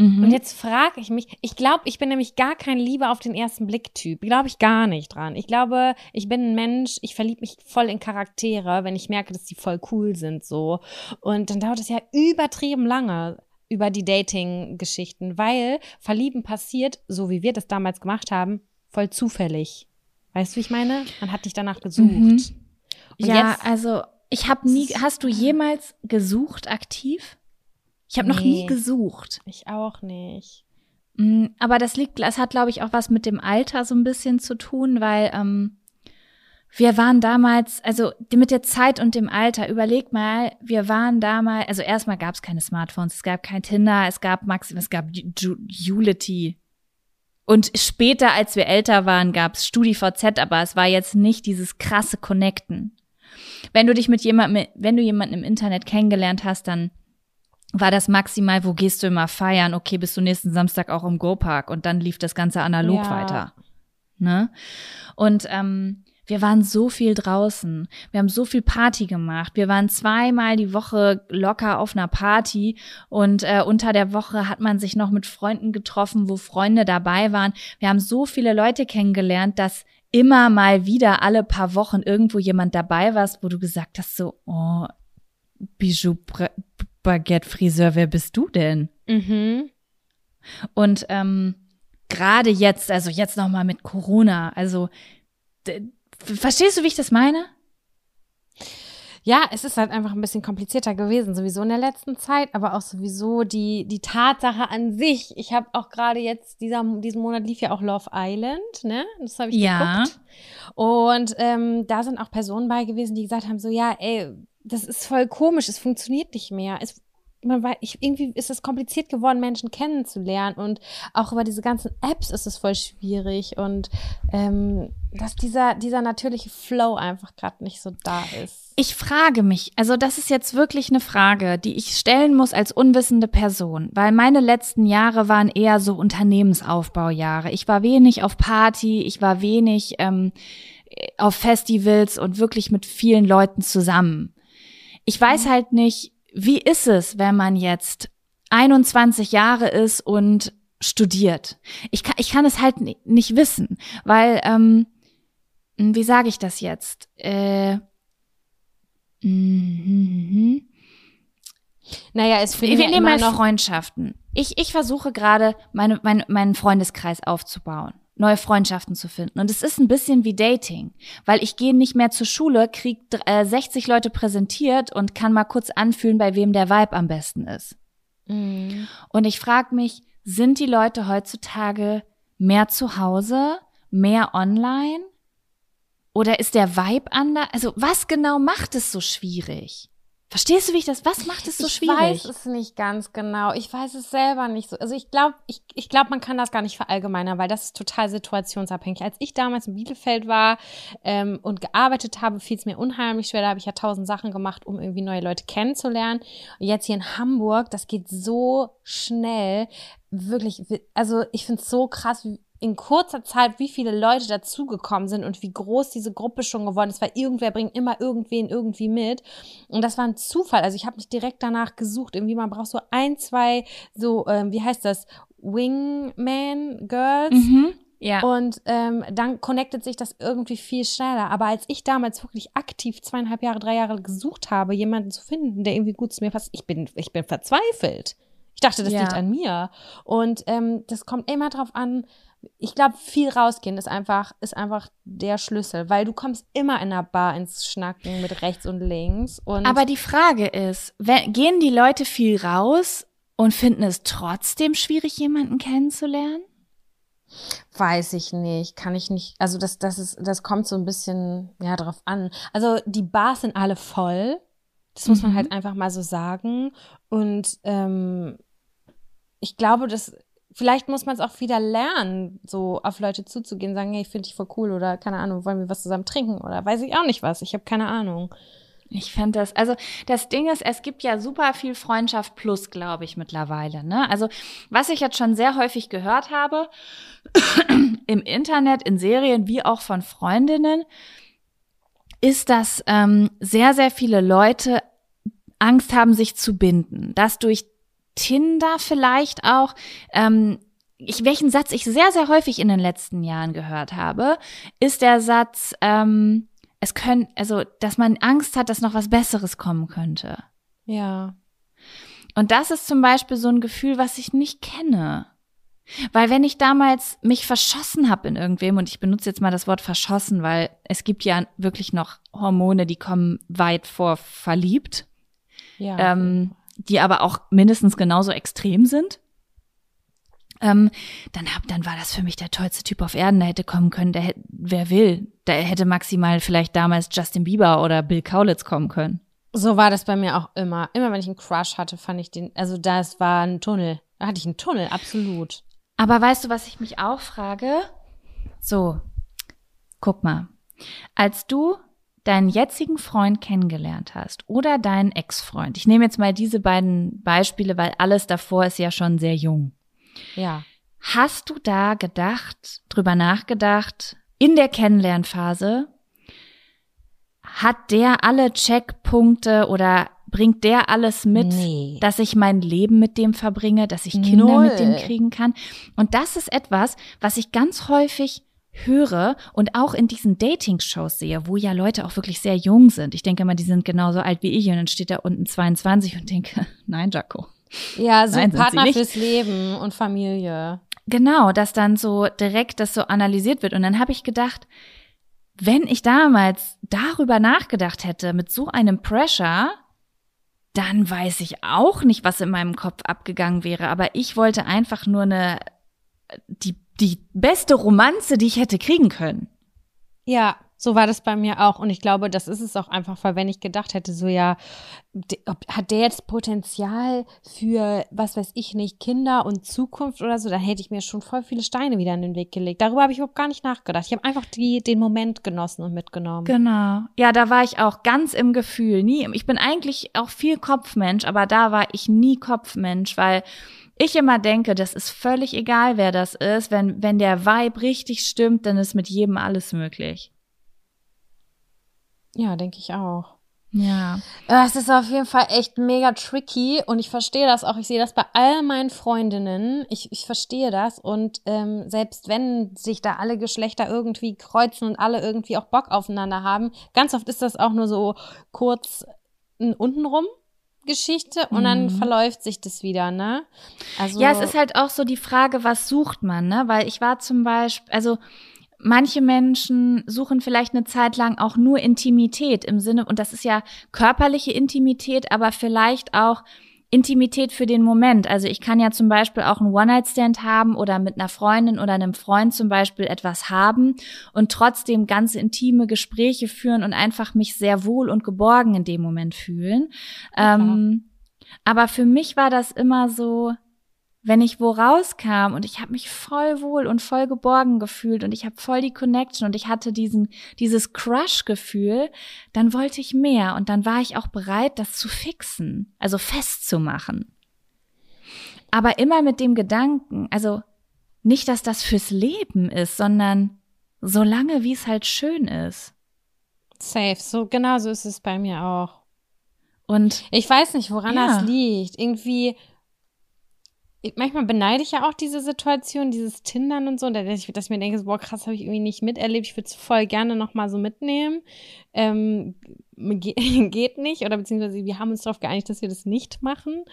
Mhm. Und jetzt frage ich mich, ich glaube, ich bin nämlich gar kein Liebe auf den ersten Blick-Typ. Glaube ich gar nicht dran. Ich glaube, ich bin ein Mensch, ich verliebe mich voll in Charaktere, wenn ich merke, dass die voll cool sind, so. Und dann dauert es ja übertrieben lange über die Dating-Geschichten, weil Verlieben passiert, so wie wir das damals gemacht haben, voll zufällig. Weißt du, wie ich meine? Man hat nicht danach gesucht. Mhm. Ja, also ich habe nie, hast du jemals gesucht aktiv? Ich habe nee, noch nie gesucht. Ich auch nicht. Mm, aber das liegt, es hat, glaube ich, auch was mit dem Alter so ein bisschen zu tun, weil ähm, wir waren damals, also mit der Zeit und dem Alter, überleg mal, wir waren damals, also erstmal gab es keine Smartphones, es gab kein Tinder, es gab Maxim, es gab Julity. Und später, als wir älter waren, gab es StudiVZ, aber es war jetzt nicht dieses krasse Connecten. Wenn du dich mit jemandem, wenn du jemanden im Internet kennengelernt hast, dann war das maximal, wo gehst du immer feiern? Okay, bist du nächsten Samstag auch im Go-Park und dann lief das Ganze analog ja. weiter. Ne? Und ähm, wir waren so viel draußen. Wir haben so viel Party gemacht. Wir waren zweimal die Woche locker auf einer Party und äh, unter der Woche hat man sich noch mit Freunden getroffen, wo Freunde dabei waren. Wir haben so viele Leute kennengelernt, dass immer mal wieder alle paar Wochen irgendwo jemand dabei warst, wo du gesagt hast so, oh, Bijou Baguette Friseur, wer bist du denn? Mhm. Und ähm, gerade jetzt, also jetzt noch mal mit Corona, also verstehst du, wie ich das meine? Ja, es ist halt einfach ein bisschen komplizierter gewesen, sowieso in der letzten Zeit, aber auch sowieso die, die Tatsache an sich. Ich habe auch gerade jetzt, dieser, diesen Monat lief ja auch Love Island, ne? Das habe ich ja. geguckt. Und ähm, da sind auch Personen bei gewesen, die gesagt haben, so, ja, ey, das ist voll komisch, es funktioniert nicht mehr. Es, man weiß, ich, irgendwie ist es kompliziert geworden, Menschen kennenzulernen und auch über diese ganzen Apps ist es voll schwierig und ähm, dass dieser, dieser natürliche Flow einfach gerade nicht so da ist. Ich frage mich, also das ist jetzt wirklich eine Frage, die ich stellen muss als unwissende Person, weil meine letzten Jahre waren eher so Unternehmensaufbaujahre. Ich war wenig auf Party, ich war wenig ähm, auf Festivals und wirklich mit vielen Leuten zusammen. Ich weiß mhm. halt nicht, wie ist es, wenn man jetzt 21 Jahre ist und studiert? Ich kann, ich kann es halt nicht wissen, weil, ähm, wie sage ich das jetzt? Äh, mm, naja, es wir, wir nehmen mal noch Freundschaften. Ich, ich versuche gerade, meine, mein, meinen Freundeskreis aufzubauen neue Freundschaften zu finden. Und es ist ein bisschen wie Dating, weil ich gehe nicht mehr zur Schule, krieg äh, 60 Leute präsentiert und kann mal kurz anfühlen, bei wem der Vibe am besten ist. Mhm. Und ich frage mich, sind die Leute heutzutage mehr zu Hause, mehr online? Oder ist der Vibe anders? Also was genau macht es so schwierig? Verstehst du, wie ich das? Was macht es so ich schwierig? Ich weiß es nicht ganz genau. Ich weiß es selber nicht so. Also ich glaube, ich, ich glaube, man kann das gar nicht verallgemeinern, weil das ist total situationsabhängig. Als ich damals in Bielefeld war ähm, und gearbeitet habe, fiel es mir unheimlich schwer. Da habe ich ja tausend Sachen gemacht, um irgendwie neue Leute kennenzulernen. Und jetzt hier in Hamburg, das geht so schnell. Wirklich, also ich finde es so krass, wie in kurzer Zeit, wie viele Leute dazugekommen sind und wie groß diese Gruppe schon geworden ist, weil irgendwer bringt immer irgendwen irgendwie mit. Und das war ein Zufall. Also ich habe mich direkt danach gesucht. Irgendwie, man braucht so ein, zwei, so, ähm, wie heißt das? Wingman Girls. Mhm. Ja. Und ähm, dann connectet sich das irgendwie viel schneller. Aber als ich damals wirklich aktiv zweieinhalb Jahre, drei Jahre gesucht habe, jemanden zu finden, der irgendwie gut zu mir passt, ich bin, ich bin verzweifelt. Ich dachte, das ja. liegt an mir. Und ähm, das kommt immer drauf an, ich glaube, viel rausgehen ist einfach, ist einfach der Schlüssel, weil du kommst immer in der Bar ins Schnacken mit rechts und links. Und Aber die Frage ist, wenn, gehen die Leute viel raus und finden es trotzdem schwierig, jemanden kennenzulernen? Weiß ich nicht, kann ich nicht. Also das, das ist, das kommt so ein bisschen ja drauf an. Also die Bars sind alle voll. Das muss man mhm. halt einfach mal so sagen. Und ähm, ich glaube, dass vielleicht muss man es auch wieder lernen, so auf Leute zuzugehen, sagen, hey, finde ich voll cool oder keine Ahnung, wollen wir was zusammen trinken oder weiß ich auch nicht was. Ich habe keine Ahnung. Ich fände das, also das Ding ist, es gibt ja super viel Freundschaft plus, glaube ich, mittlerweile. Ne? Also was ich jetzt schon sehr häufig gehört habe, im Internet, in Serien, wie auch von Freundinnen, ist, dass ähm, sehr, sehr viele Leute Angst haben, sich zu binden. Dass durch Tinder vielleicht auch. Ähm, ich, welchen Satz ich sehr, sehr häufig in den letzten Jahren gehört habe, ist der Satz, ähm, es können, also, dass man Angst hat, dass noch was Besseres kommen könnte. Ja. Und das ist zum Beispiel so ein Gefühl, was ich nicht kenne. Weil wenn ich damals mich verschossen habe in irgendwem, und ich benutze jetzt mal das Wort verschossen, weil es gibt ja wirklich noch Hormone, die kommen weit vor verliebt, Ja. ähm, die aber auch mindestens genauso extrem sind. Ähm, dann hab, dann war das für mich der tollste Typ auf Erden. Der hätte kommen können, der hätte, wer will, der hätte maximal vielleicht damals Justin Bieber oder Bill Kaulitz kommen können. So war das bei mir auch immer. Immer wenn ich einen Crush hatte, fand ich den, also das war ein Tunnel. Da hatte ich einen Tunnel, absolut. Aber weißt du, was ich mich auch frage? So, guck mal. Als du deinen jetzigen Freund kennengelernt hast oder deinen Ex-Freund, ich nehme jetzt mal diese beiden Beispiele, weil alles davor ist ja schon sehr jung. Ja. Hast du da gedacht, drüber nachgedacht, in der Kennenlernphase, hat der alle Checkpunkte oder bringt der alles mit, Nee. dass ich mein Leben mit dem verbringe, dass ich Kinder Null. mit dem kriegen kann? Und das ist etwas, was ich ganz häufig höre und auch in diesen Dating-Shows sehe, wo ja Leute auch wirklich sehr jung sind. Ich denke mal, die sind genauso alt wie ich und dann steht da unten 22 und denke, nein, Jaco. Ja, so Nein, Partner fürs Leben und Familie. Genau, dass dann so direkt das so analysiert wird. Und dann habe ich gedacht, wenn ich damals darüber nachgedacht hätte, mit so einem Pressure, dann weiß ich auch nicht, was in meinem Kopf abgegangen wäre. Aber ich wollte einfach nur eine, die, die beste Romanze, die ich hätte kriegen können. Ja, so war das bei mir auch. Und ich glaube, das ist es auch einfach, weil wenn ich gedacht hätte, so ja, hat der jetzt Potenzial für, was weiß ich nicht, Kinder und Zukunft oder so, dann hätte ich mir schon voll viele Steine wieder in den Weg gelegt. Darüber habe ich überhaupt gar nicht nachgedacht. Ich habe einfach die, den Moment genossen und mitgenommen. Genau. Ja, da war ich auch ganz im Gefühl. Nie, ich bin eigentlich auch viel Kopfmensch, aber da war ich nie Kopfmensch, weil ich immer denke, das ist völlig egal, wer das ist. Wenn, wenn der Vibe richtig stimmt, dann ist mit jedem alles möglich. Ja, denke ich auch. Ja. Äh, Es ist auf jeden Fall echt mega tricky und ich verstehe das auch. Ich sehe das bei all meinen Freundinnen. Ich, ich verstehe das und ähm, selbst wenn sich da alle Geschlechter irgendwie kreuzen und alle irgendwie auch Bock aufeinander haben, ganz oft ist das auch nur so kurz n- untenrum Geschichte und dann Mhm. verläuft sich das wieder, ne? Also Ja, es ist halt auch so die Frage, was sucht man, ne? Weil ich war zum Beispiel, also manche Menschen suchen vielleicht eine Zeit lang auch nur Intimität im Sinne, und das ist ja körperliche Intimität, aber vielleicht auch Intimität für den Moment. Also ich kann ja zum Beispiel auch einen One-Night-Stand haben oder mit einer Freundin oder einem Freund zum Beispiel etwas haben und trotzdem ganz intime Gespräche führen und einfach mich sehr wohl und geborgen in dem Moment fühlen. Klar. ähm, aber für mich war das immer so, wenn ich wo rauskam und ich habe mich voll wohl und voll geborgen gefühlt und ich habe voll die Connection und ich hatte diesen dieses Crush-Gefühl, dann wollte ich mehr und dann war ich auch bereit, das zu fixen, also festzumachen. Aber immer mit dem Gedanken, also nicht, dass das fürs Leben ist, sondern so lange, wie es halt schön ist. safe. So genau so ist es bei mir auch. Und Ich weiß nicht, woran Ja. das liegt. Irgendwie, manchmal beneide ich ja auch diese Situation, dieses Tindern und so, dass ich, dass ich mir denke, boah, krass, habe ich irgendwie nicht miterlebt. Ich würde es voll gerne noch mal so mitnehmen. Ähm, ge geht nicht, oder beziehungsweise wir haben uns darauf geeinigt, dass wir das nicht machen.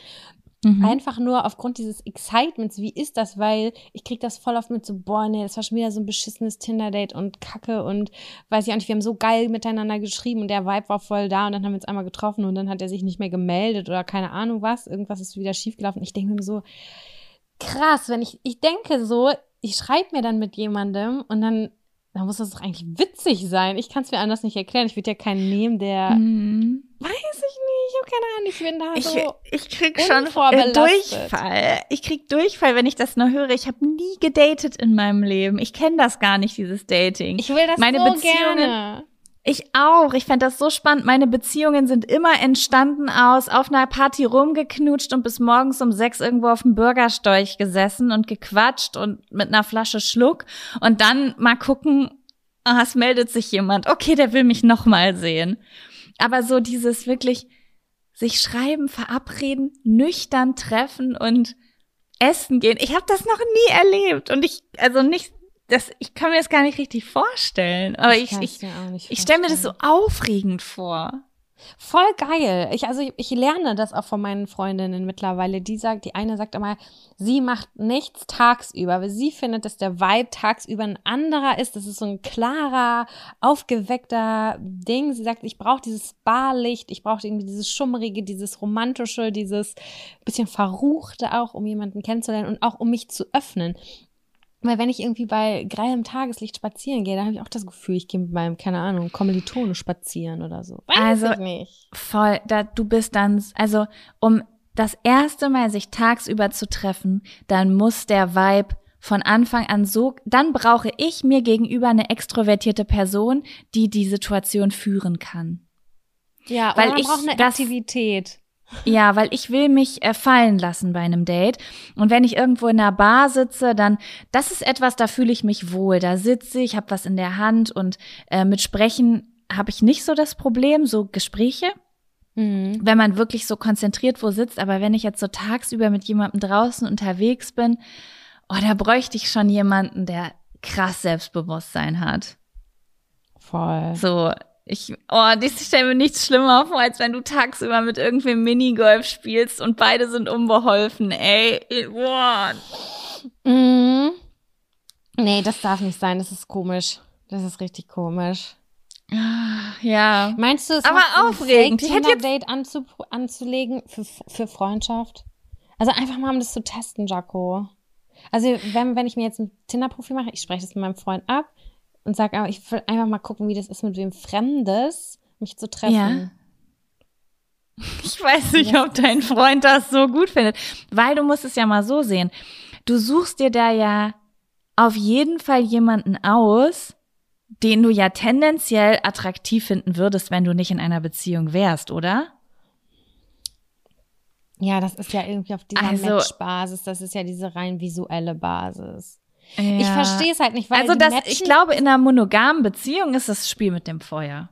Mhm. Einfach nur aufgrund dieses Excitements, wie ist das? Weil ich krieg das voll oft mit so, boah, nee, das war schon wieder so ein beschissenes Tinder-Date und Kacke und weiß ich auch nicht, wir haben so geil miteinander geschrieben und der Vibe war voll da und dann haben wir uns einmal getroffen und dann hat er sich nicht mehr gemeldet oder keine Ahnung was, irgendwas ist wieder schiefgelaufen. Ich denke mir so, krass, wenn ich, ich denke so, ich schreibe mir dann mit jemandem und dann, dann muss das doch eigentlich witzig sein. Ich kann es mir anders nicht erklären. Ich würde ja keinen nehmen, der, Mhm. weiß ich nicht, ich habe keine Ahnung, ich bin da Ich, so. ich krieg schon äh. Durchfall. Ich krieg Durchfall, wenn ich das nur höre. Ich habe nie gedatet in meinem Leben. Ich kenne das gar nicht, dieses Dating. Ich will das Meine so Beziehungen- gerne. Ich auch. Ich fand das so spannend. Meine Beziehungen sind immer entstanden aus auf einer Party rumgeknutscht und bis morgens um sechs irgendwo auf dem Bürgerstolch gesessen und gequatscht und mit einer Flasche Schluck und dann mal gucken, ah, es meldet sich jemand. Okay, der will mich noch mal sehen. Aber so dieses wirklich sich schreiben, verabreden, nüchtern treffen und essen gehen. Ich habe das noch nie erlebt und ich also nicht das ich kann mir das gar nicht richtig vorstellen, aber ich ich, ich, ich stelle mir das so aufregend vor. Voll geil. Ich, also ich, ich lerne das auch von meinen Freundinnen mittlerweile. Die sagt, die eine sagt immer, sie macht nichts tagsüber, weil sie findet, dass der Vibe tagsüber ein anderer ist. Das ist so ein klarer, aufgeweckter Ding. Sie sagt, ich brauche dieses Barlicht, ich brauche irgendwie dieses Schummrige, dieses Romantische, dieses bisschen Verruchte auch, um jemanden kennenzulernen und auch um mich zu öffnen. Weil wenn ich irgendwie bei grellem Tageslicht spazieren gehe, dann habe ich auch das Gefühl, ich gehe mit meinem, keine Ahnung, Kommilitone spazieren oder so. Weiß also voll, da du bist dann, also um das erste Mal sich tagsüber zu treffen, dann muss der Vibe von Anfang an so, dann brauche ich mir gegenüber eine extrovertierte Person, die die Situation führen kann. Ja, weil ich brauche eine Aktivität. Ja, weil ich will mich äh, fallen lassen bei einem Date. Und wenn ich irgendwo in einer Bar sitze, dann, das ist etwas, da fühle ich mich wohl. Da sitze ich, habe was in der Hand und äh, mit Sprechen habe ich nicht so das Problem, so Gespräche. Mhm. Wenn man wirklich so konzentriert wo sitzt, aber wenn ich jetzt so tagsüber mit jemandem draußen unterwegs bin, oh, da bräuchte ich schon jemanden, der krass Selbstbewusstsein hat. Voll. So, ich, oh, ich stelle mir nichts schlimmer vor, als wenn du tagsüber mit irgendwem Minigolf spielst und beide sind unbeholfen, ey. Boah. Mhm. Nee, das darf nicht sein, das ist komisch. Das ist richtig komisch. Ja. Meinst du, es aber aufregend. Ich hätte jetzt Date anzu, anzulegen für, für Freundschaft? Also einfach mal, um das zu testen, Jaco. Also wenn, wenn ich mir jetzt ein Tinder-Profil mache, ich spreche das mit meinem Freund ab, und sag aber, ich will einfach mal gucken, wie das ist, mit wem Fremdes mich zu treffen. Ja. Ich weiß nicht, ob dein Freund das so gut findet, weil du musst es ja mal so sehen. Du suchst dir da ja auf jeden Fall jemanden aus, den du ja tendenziell attraktiv finden würdest, wenn du nicht in einer Beziehung wärst, oder? Ja, das ist ja irgendwie auf dieser also, Match-Basis, das ist ja diese rein visuelle Basis. Ja. Ich verstehe es halt nicht, weil also das, ich glaube, in einer monogamen Beziehung ist das Spiel mit dem Feuer.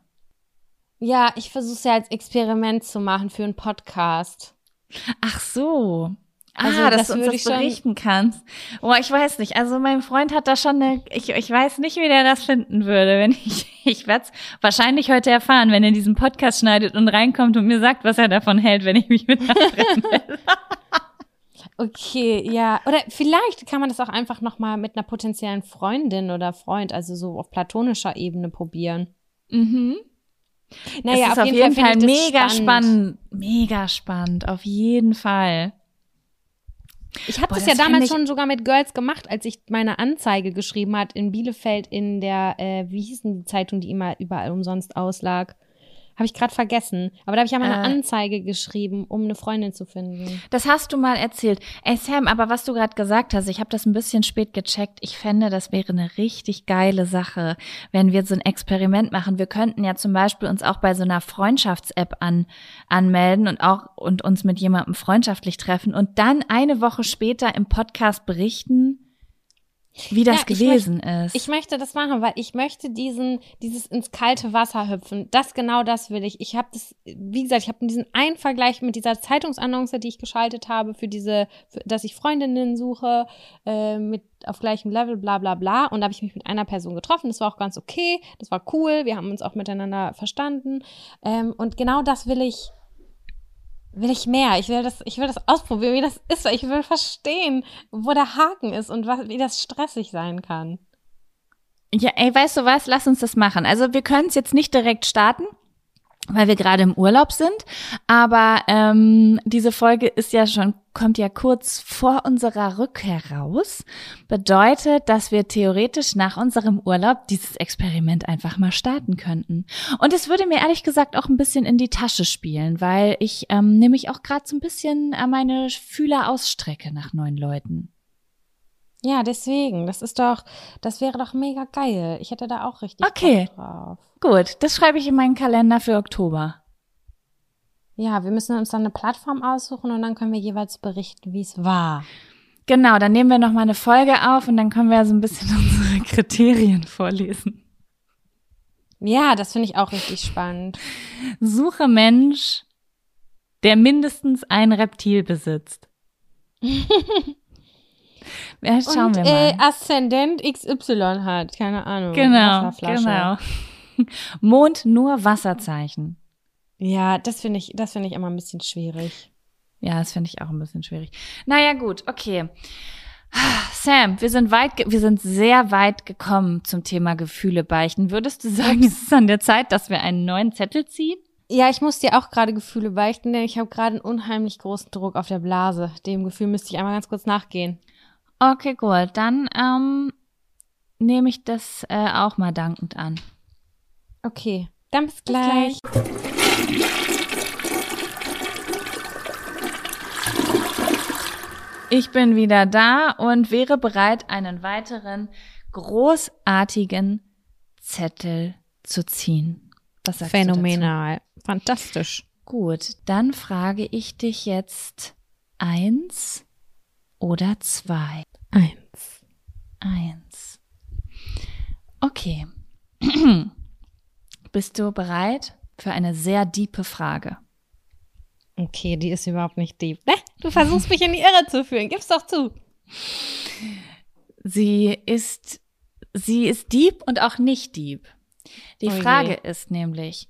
Ja, ich versuche es ja als Experiment zu machen für einen Podcast. Ach so. Also, ah, dass das du uns das berichten kannst. Boah, ich weiß nicht. Also mein Freund hat da schon eine, ich, ich weiß nicht, wie der das finden würde, wenn ich, ich werde es wahrscheinlich heute erfahren, wenn er diesen Podcast schneidet und reinkommt und mir sagt, was er davon hält, wenn ich mich mit ihm treffe. Okay, ja. Oder vielleicht kann man das auch einfach nochmal mit einer potenziellen Freundin oder Freund, also so auf platonischer Ebene probieren. Mhm. Naja, auf, auf, jeden, jeden Fall, Fall mega spannend. spannend. Mega spannend, auf jeden Fall. Ich habe das, das ja damals schon sogar mit Girls gemacht, als ich meine Anzeige geschrieben hat in Bielefeld in der, äh, wie hieß denn die Zeitung, die immer überall umsonst auslag? Habe ich gerade vergessen. Aber da habe ich ja mal eine äh, Anzeige geschrieben, um eine Freundin zu finden. Das hast du mal erzählt. Ey Sam, aber was du gerade gesagt hast, ich habe das ein bisschen spät gecheckt. Ich fände, das wäre eine richtig geile Sache, wenn wir so ein Experiment machen. Wir könnten ja zum Beispiel uns auch bei so einer Freundschafts-App an, anmelden und auch und uns mit jemandem freundschaftlich treffen und dann eine Woche später im Podcast berichten, wie das ja, gewesen möchte, ist. Ich möchte das machen, weil ich möchte diesen, dieses ins kalte Wasser hüpfen. Das genau das will ich. Ich habe das, wie gesagt, ich habe diesen einen Vergleich mit dieser Zeitungsannonce, die ich geschaltet habe für diese, für, dass ich Freundinnen suche, äh, mit auf gleichem Level, bla bla bla. Und da habe ich mich mit einer Person getroffen. Das war auch ganz okay. Das war cool. Wir haben uns auch miteinander verstanden. Ähm, und genau das will ich will ich mehr. Ich will das, ich will das ausprobieren, wie das ist. Ich will verstehen, wo der Haken ist und was, wie das stressig sein kann. Ja, ey, weißt du was? Lass uns das machen. Also wir können es jetzt nicht direkt starten weil wir gerade im Urlaub sind. Aber ähm, diese Folge ist ja schon, kommt ja kurz vor unserer Rückkehr raus. Bedeutet, dass wir theoretisch nach unserem Urlaub dieses Experiment einfach mal starten könnten. Und es würde mir ehrlich gesagt auch ein bisschen in die Tasche spielen, weil ich ähm, nämlich auch gerade so ein bisschen äh, meine Fühler ausstrecke nach neuen Leuten. Ja, deswegen. Das ist doch, das wäre doch mega geil. Ich hätte da auch richtig okay. Bock drauf. Gut, das schreibe ich in meinen Kalender für Oktober. Ja, wir müssen uns dann eine Plattform aussuchen und dann können wir jeweils berichten, wie es war. Genau, dann nehmen wir noch mal eine Folge auf und dann können wir so ein bisschen unsere Kriterien vorlesen. Ja, das finde ich auch richtig spannend. Suche Mensch, der mindestens ein Reptil besitzt. ja, schauen Und wir mal. äh, Aszendent XY hat. Keine Ahnung. genau, genau. Mond nur Wasserzeichen. Ja, das finde ich, das finde ich immer ein bisschen schwierig. Ja, das finde ich auch ein bisschen schwierig. Naja, gut, okay. Sam, wir sind weit, wir sind sehr weit gekommen zum Thema Gefühle beichten. Würdest du sagen, es ist an der Zeit, dass wir einen neuen Zettel ziehen? Ja, ich muss dir auch gerade Gefühle beichten, denn ich habe gerade einen unheimlich großen Druck auf der Blase. Dem Gefühl müsste ich einmal ganz kurz nachgehen. Okay, gut. Dann ähm, nehme ich das äh, auch mal dankend an. Okay, dann bis gleich. Ich bin wieder da und wäre bereit, einen weiteren großartigen Zettel zu ziehen. Was sagst Phänomenal. Fantastisch. Gut, dann frage ich dich jetzt eins oder zwei. Eins. Eins. Okay. Bist du bereit für eine sehr diepe Frage? Okay, die ist überhaupt nicht deep. Ne? Du versuchst mich in die Irre zu führen. Gib's doch zu. Sie ist, sie ist deep und auch nicht deep. Die Oh je. Frage ist nämlich,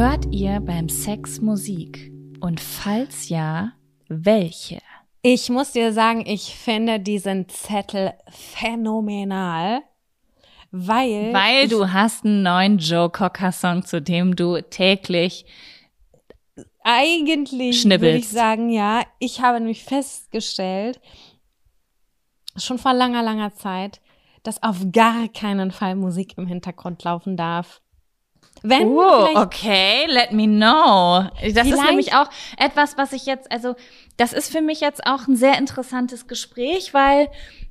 hört ihr beim Sex Musik? Und falls ja, welche? Ich muss dir sagen, ich finde diesen Zettel phänomenal, weil, Weil du hast einen neuen Joe Cocker Song, zu dem du täglich eigentlich würde ich sagen, ja, ich habe nämlich festgestellt, schon vor langer, langer Zeit, dass auf gar keinen Fall Musik im Hintergrund laufen darf. Wenn Oh, okay, let me know. Das ist nämlich auch etwas, was ich jetzt, also das ist für mich jetzt auch ein sehr interessantes Gespräch, weil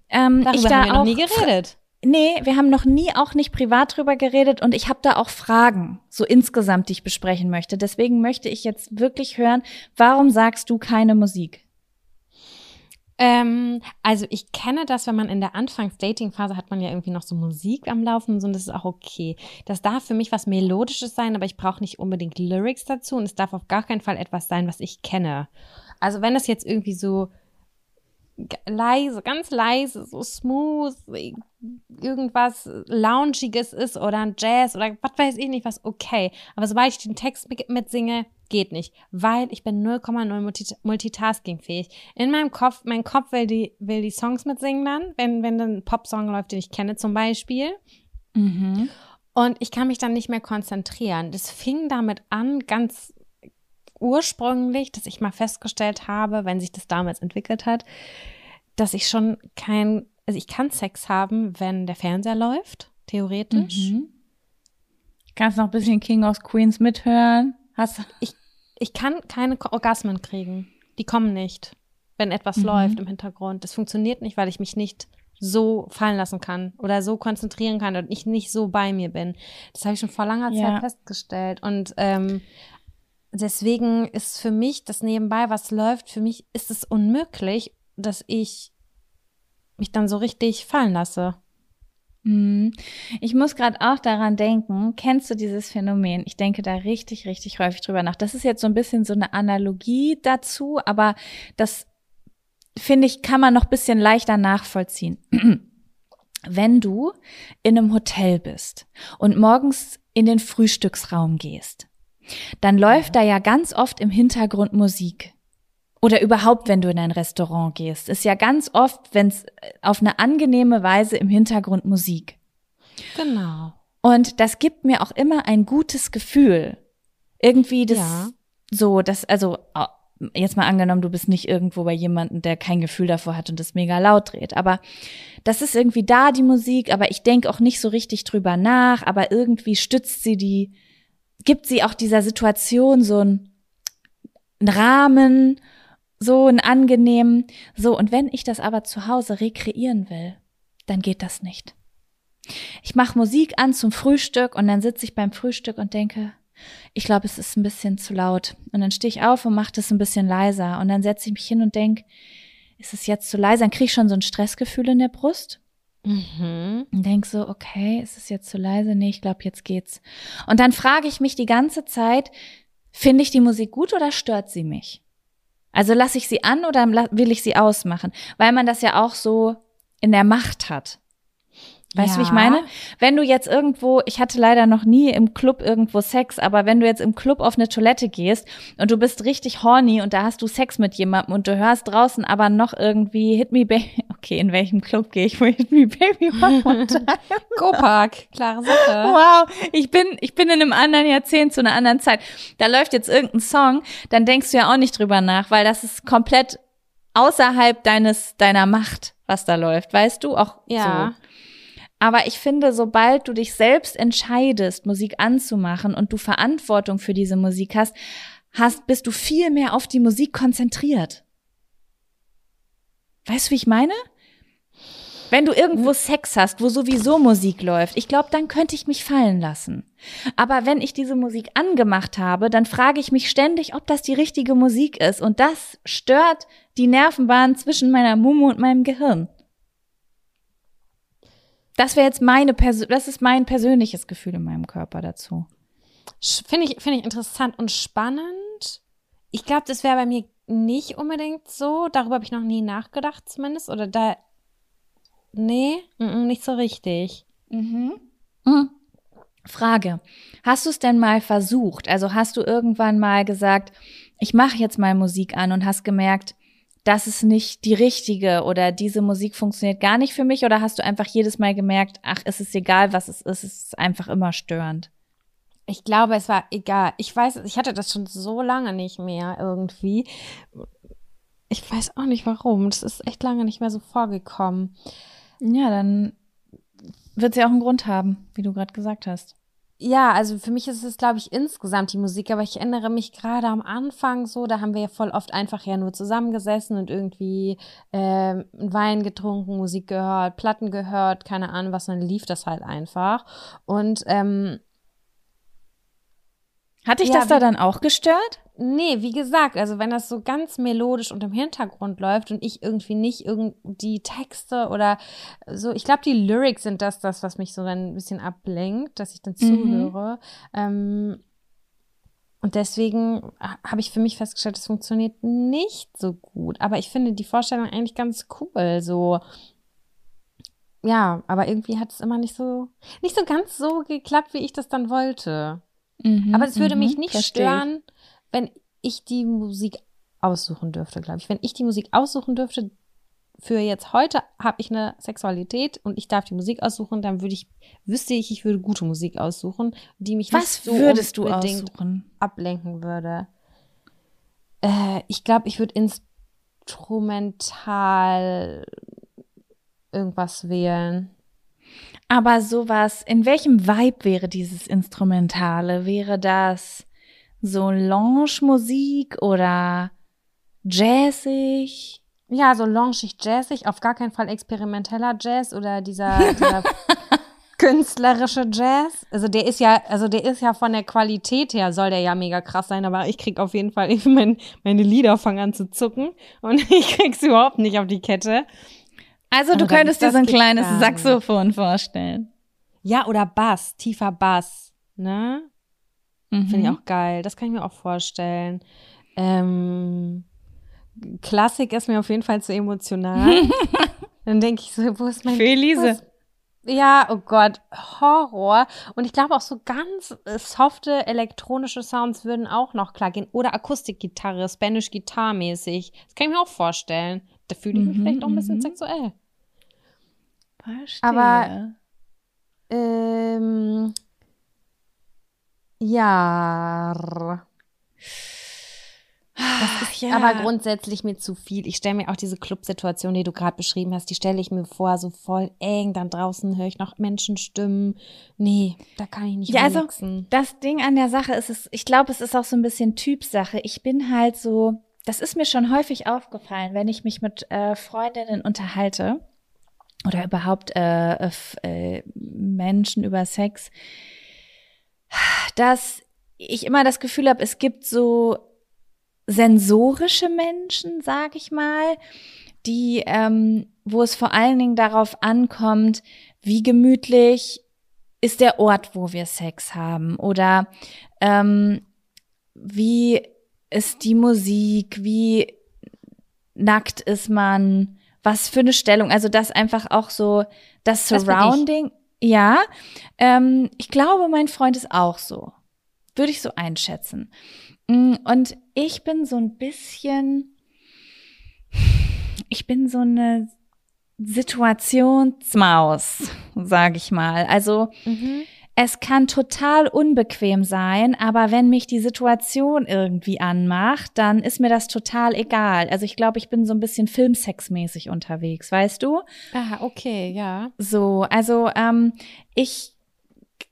ähm, darüber ich da haben wir auch noch nie geredet. Nee, wir haben noch nie auch nicht privat drüber geredet und ich habe da auch Fragen, so insgesamt, die ich besprechen möchte. Deswegen möchte ich jetzt wirklich hören, warum sagst du keine Musik? Ähm, also ich kenne das, wenn man in der Anfangs-Dating-Phase hat man ja irgendwie noch so Musik am Laufen und so, und das ist auch okay. Das darf für mich was Melodisches sein, aber ich brauche nicht unbedingt Lyrics dazu und es darf auf gar keinen Fall etwas sein, was ich kenne. Also wenn das jetzt irgendwie so leise, ganz leise, so smooth, irgendwas Loungiges ist oder ein Jazz oder was weiß ich nicht, was okay. Aber sobald ich den Text mit- mitsinge, geht nicht, weil ich bin 0,0 multi- multitaskingfähig. In meinem Kopf, mein Kopf will die, will die Songs mitsingen dann, wenn, wenn dann ein Popsong läuft, den ich kenne zum Beispiel. Mhm. Und ich kann mich dann nicht mehr konzentrieren. Das fing damit an, ganz ursprünglich, dass ich mal festgestellt habe, wenn sich das damals entwickelt hat, dass ich schon kein, also ich kann Sex haben, wenn der Fernseher läuft, theoretisch. Mhm. Kannst noch ein bisschen King of Queens mithören? Hast Ich kann keine Orgasmen kriegen. Die kommen nicht, wenn etwas Mhm. läuft im Hintergrund. Das funktioniert nicht, weil ich mich nicht so fallen lassen kann oder so konzentrieren kann und ich nicht so bei mir bin. Das habe ich schon vor langer Ja. Zeit festgestellt. Und ähm, deswegen ist für mich das nebenbei, was läuft, für mich ist es unmöglich, dass ich mich dann so richtig fallen lasse. Mhm. Ich muss gerade auch daran denken, kennst du dieses Phänomen? Ich denke da richtig, richtig häufig drüber nach. Das ist jetzt so ein bisschen so eine Analogie dazu, aber das finde ich, kann man noch ein bisschen leichter nachvollziehen. Wenn du in einem Hotel bist und morgens in den Frühstücksraum gehst, dann läuft da ja ganz oft im Hintergrund Musik. Oder überhaupt, wenn du in ein Restaurant gehst, ist ja ganz oft, wenn es auf eine angenehme Weise im Hintergrund Musik. Genau. Und das gibt mir auch immer ein gutes Gefühl. Irgendwie das Ja. so, das, also jetzt mal angenommen, du bist nicht irgendwo bei jemandem, der kein Gefühl davor hat und das mega laut dreht. Aber das ist irgendwie da, die Musik, aber ich denke auch nicht so richtig drüber nach, aber irgendwie stützt sie die, gibt sie auch dieser Situation so einen, einen Rahmen, so einen angenehmen. So, und wenn ich das aber zu Hause rekreieren will, dann geht das nicht. Ich mache Musik an zum Frühstück und dann sitze ich beim Frühstück und denke, ich glaube, es ist ein bisschen zu laut. Und dann stehe ich auf und mache das ein bisschen leiser. Und dann setze ich mich hin und denke, ist es jetzt zu leise? Dann kriege ich schon so ein Stressgefühl in der Brust. Mhm. Und denk so, okay, ist es jetzt zu leise? Nee, ich glaube, jetzt geht's. Und dann frage ich mich die ganze Zeit, finde ich die Musik gut oder stört sie mich? Also lasse ich sie an oder will ich sie ausmachen? Weil man das ja auch so in der Macht hat. Weißt du, wie ich meine? Wenn du jetzt irgendwo, ich hatte leider noch nie im Club irgendwo Sex, aber wenn du jetzt im Club auf eine Toilette gehst und du bist richtig horny und da hast du Sex mit jemandem und du hörst draußen aber noch irgendwie Hit Me Baby, okay, in welchem Club gehe ich, wo Hit Me Baby? Go-Park, klare Sache. Wow, ich bin, ich bin in einem anderen Jahrzehnt zu einer anderen Zeit. Da läuft jetzt irgendein Song, dann denkst du ja auch nicht drüber nach, weil das ist komplett außerhalb deines, deiner Macht, was da läuft, weißt du? Auch Ja. so. Aber ich finde, sobald du dich selbst entscheidest, Musik anzumachen und du Verantwortung für diese Musik hast, hast, bist du viel mehr auf die Musik konzentriert. Weißt du, wie ich meine? Wenn du irgendwo Sex hast, wo sowieso Musik läuft, ich glaube, dann könnte ich mich fallen lassen. Aber wenn ich diese Musik angemacht habe, dann frage ich mich ständig, ob das die richtige Musik ist. Und das stört die Nervenbahn zwischen meiner Mumu und meinem Gehirn. Das wäre jetzt meine Persö das ist mein persönliches Gefühl in meinem Körper dazu. Finde ich, finde ich interessant und spannend. Ich glaube, das wäre bei mir nicht unbedingt so. Darüber habe ich noch nie nachgedacht, zumindest. Oder da. Nee, nicht so richtig. Mhm. Frage. Hast du es denn mal versucht? Also hast du irgendwann mal gesagt, ich mache jetzt mal Musik an und hast gemerkt, das ist nicht die richtige oder diese Musik funktioniert gar nicht für mich? Oder hast du einfach jedes Mal gemerkt, ach, es ist egal, was es ist, es ist einfach immer störend? Ich glaube, es war egal. Ich weiß, ich hatte das schon so lange nicht mehr irgendwie. Ich weiß auch nicht warum. Das ist echt lange nicht mehr so vorgekommen. Ja, dann wird sie auch einen Grund haben, wie du gerade gesagt hast. Ja, also für mich ist es, glaube ich, insgesamt die Musik, aber ich erinnere mich gerade am Anfang so, da haben wir ja voll oft einfach ja nur zusammengesessen und irgendwie ähm, Wein getrunken, Musik gehört, Platten gehört, keine Ahnung was, dann lief das halt einfach. Und ähm, Hat dich Ja, das da dann auch gestört? Nee, wie gesagt, also wenn das so ganz melodisch und im Hintergrund läuft und ich irgendwie nicht irgend die Texte oder so, ich glaube, die Lyrics sind das, das, was mich so dann ein bisschen ablenkt, dass ich dann zuhöre. Ähm, und deswegen ha- habe ich für mich festgestellt, es funktioniert nicht so gut. Aber ich finde die Vorstellung eigentlich ganz cool, so. Ja, aber irgendwie hat es immer nicht so, nicht so ganz so geklappt, wie ich das dann wollte. Aber es würde mich nicht Mhm, ich. stören, wenn ich die Musik aussuchen dürfte, glaube ich. Wenn ich die Musik aussuchen dürfte, für jetzt heute habe ich eine Sexualität und ich darf die Musik aussuchen, dann würde ich, wüsste ich, ich würde gute Musik aussuchen, die mich Was nicht so würdest du aussuchen? ablenken würde. Äh, ich glaube, ich würde instrumental irgendwas wählen. Aber sowas, in welchem Vibe wäre dieses Instrumentale? Wäre das so Lounge-Musik oder jazzig? Ja, so loungig, jazzig, auf gar keinen Fall experimenteller Jazz oder dieser, dieser künstlerische Jazz. Also der ist ja, also der ist ja von der Qualität her, soll der ja mega krass sein, aber ich krieg auf jeden Fall, mein, meine Lieder fangen an zu zucken und ich krieg's überhaupt nicht auf die Kette. Also du Aber könntest dir so ein kleines. Saxophon vorstellen. Ja, oder Bass, tiefer Bass, ne? Finde Mhm. ich auch geil. Das kann ich mir auch vorstellen. Ähm, Klassik ist mir auf jeden Fall zu emotional. Dann denke ich so, wo ist mein Für Elise. Ja, oh Gott, Horror. Und ich glaube auch so ganz äh, softe elektronische Sounds würden auch noch klar gehen. Oder Akustikgitarre, Spanish Guitar mäßig. Das kann ich mir auch vorstellen. Da fühle ich mich Mhm, vielleicht auch ein bisschen mhm. sexuell. Verstehe. Aber- Ähm, ja. das ist ja. Aber grundsätzlich mir zu viel. Ich stelle mir auch diese Clubsituation, die du gerade beschrieben hast, die stelle ich mir vor, so voll eng. Dann draußen höre ich noch Menschenstimmen. Nee, da kann ich nicht Ja, also-. Das Ding an der Sache ist, es, ich glaube, es ist auch so ein bisschen Typsache. Ich bin halt so, das ist mir schon häufig aufgefallen, wenn ich mich mit äh, Freundinnen unterhalte oder überhaupt äh, äh, Menschen über Sex, dass ich immer das Gefühl habe, es gibt so sensorische Menschen, sag ich mal, die, ähm, wo es vor allen Dingen darauf ankommt, wie gemütlich ist der Ort, wo wir Sex haben oder ähm, wie ist die Musik, wie nackt ist man, was für eine Stellung, also das einfach auch so das Surrounding. Das ja, ähm, ich glaube, mein Freund ist auch so, würde ich so einschätzen. Mm, und ich bin so ein bisschen, ich bin so eine Situationsmaus, sage ich mal. Also mhm. Es kann total unbequem sein, aber wenn mich die Situation irgendwie anmacht, dann ist mir das total egal. Also ich glaube, ich bin so ein bisschen Filmsexmäßig unterwegs, weißt du? Ah, okay, ja. So, also ähm, ich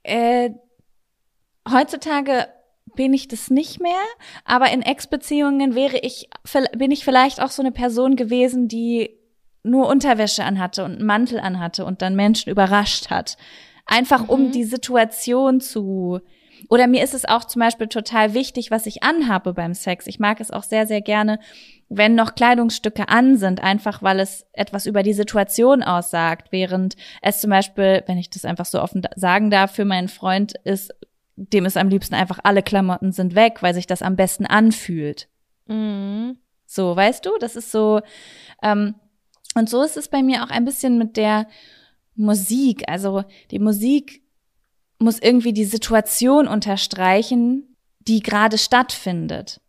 äh, heutzutage bin ich das nicht mehr, aber in Ex-Beziehungen wäre ich, bin ich vielleicht auch so eine Person gewesen, die nur Unterwäsche anhatte und einen Mantel anhatte und dann Menschen überrascht hat. Einfach mhm. um die Situation zu. Oder mir ist es auch zum Beispiel total wichtig, was ich anhabe beim Sex. Ich mag es auch sehr, sehr gerne, wenn noch Kleidungsstücke an sind, einfach weil es etwas über die Situation aussagt, während es zum Beispiel, wenn ich das einfach so offen sagen darf, für meinen Freund ist, dem ist am liebsten einfach alle Klamotten sind weg, weil sich das am besten anfühlt. Mhm. So, weißt du, das ist so, ähm, und so ist es bei mir auch ein bisschen mit der Musik. Also die Musik muss irgendwie die Situation unterstreichen, die gerade stattfindet.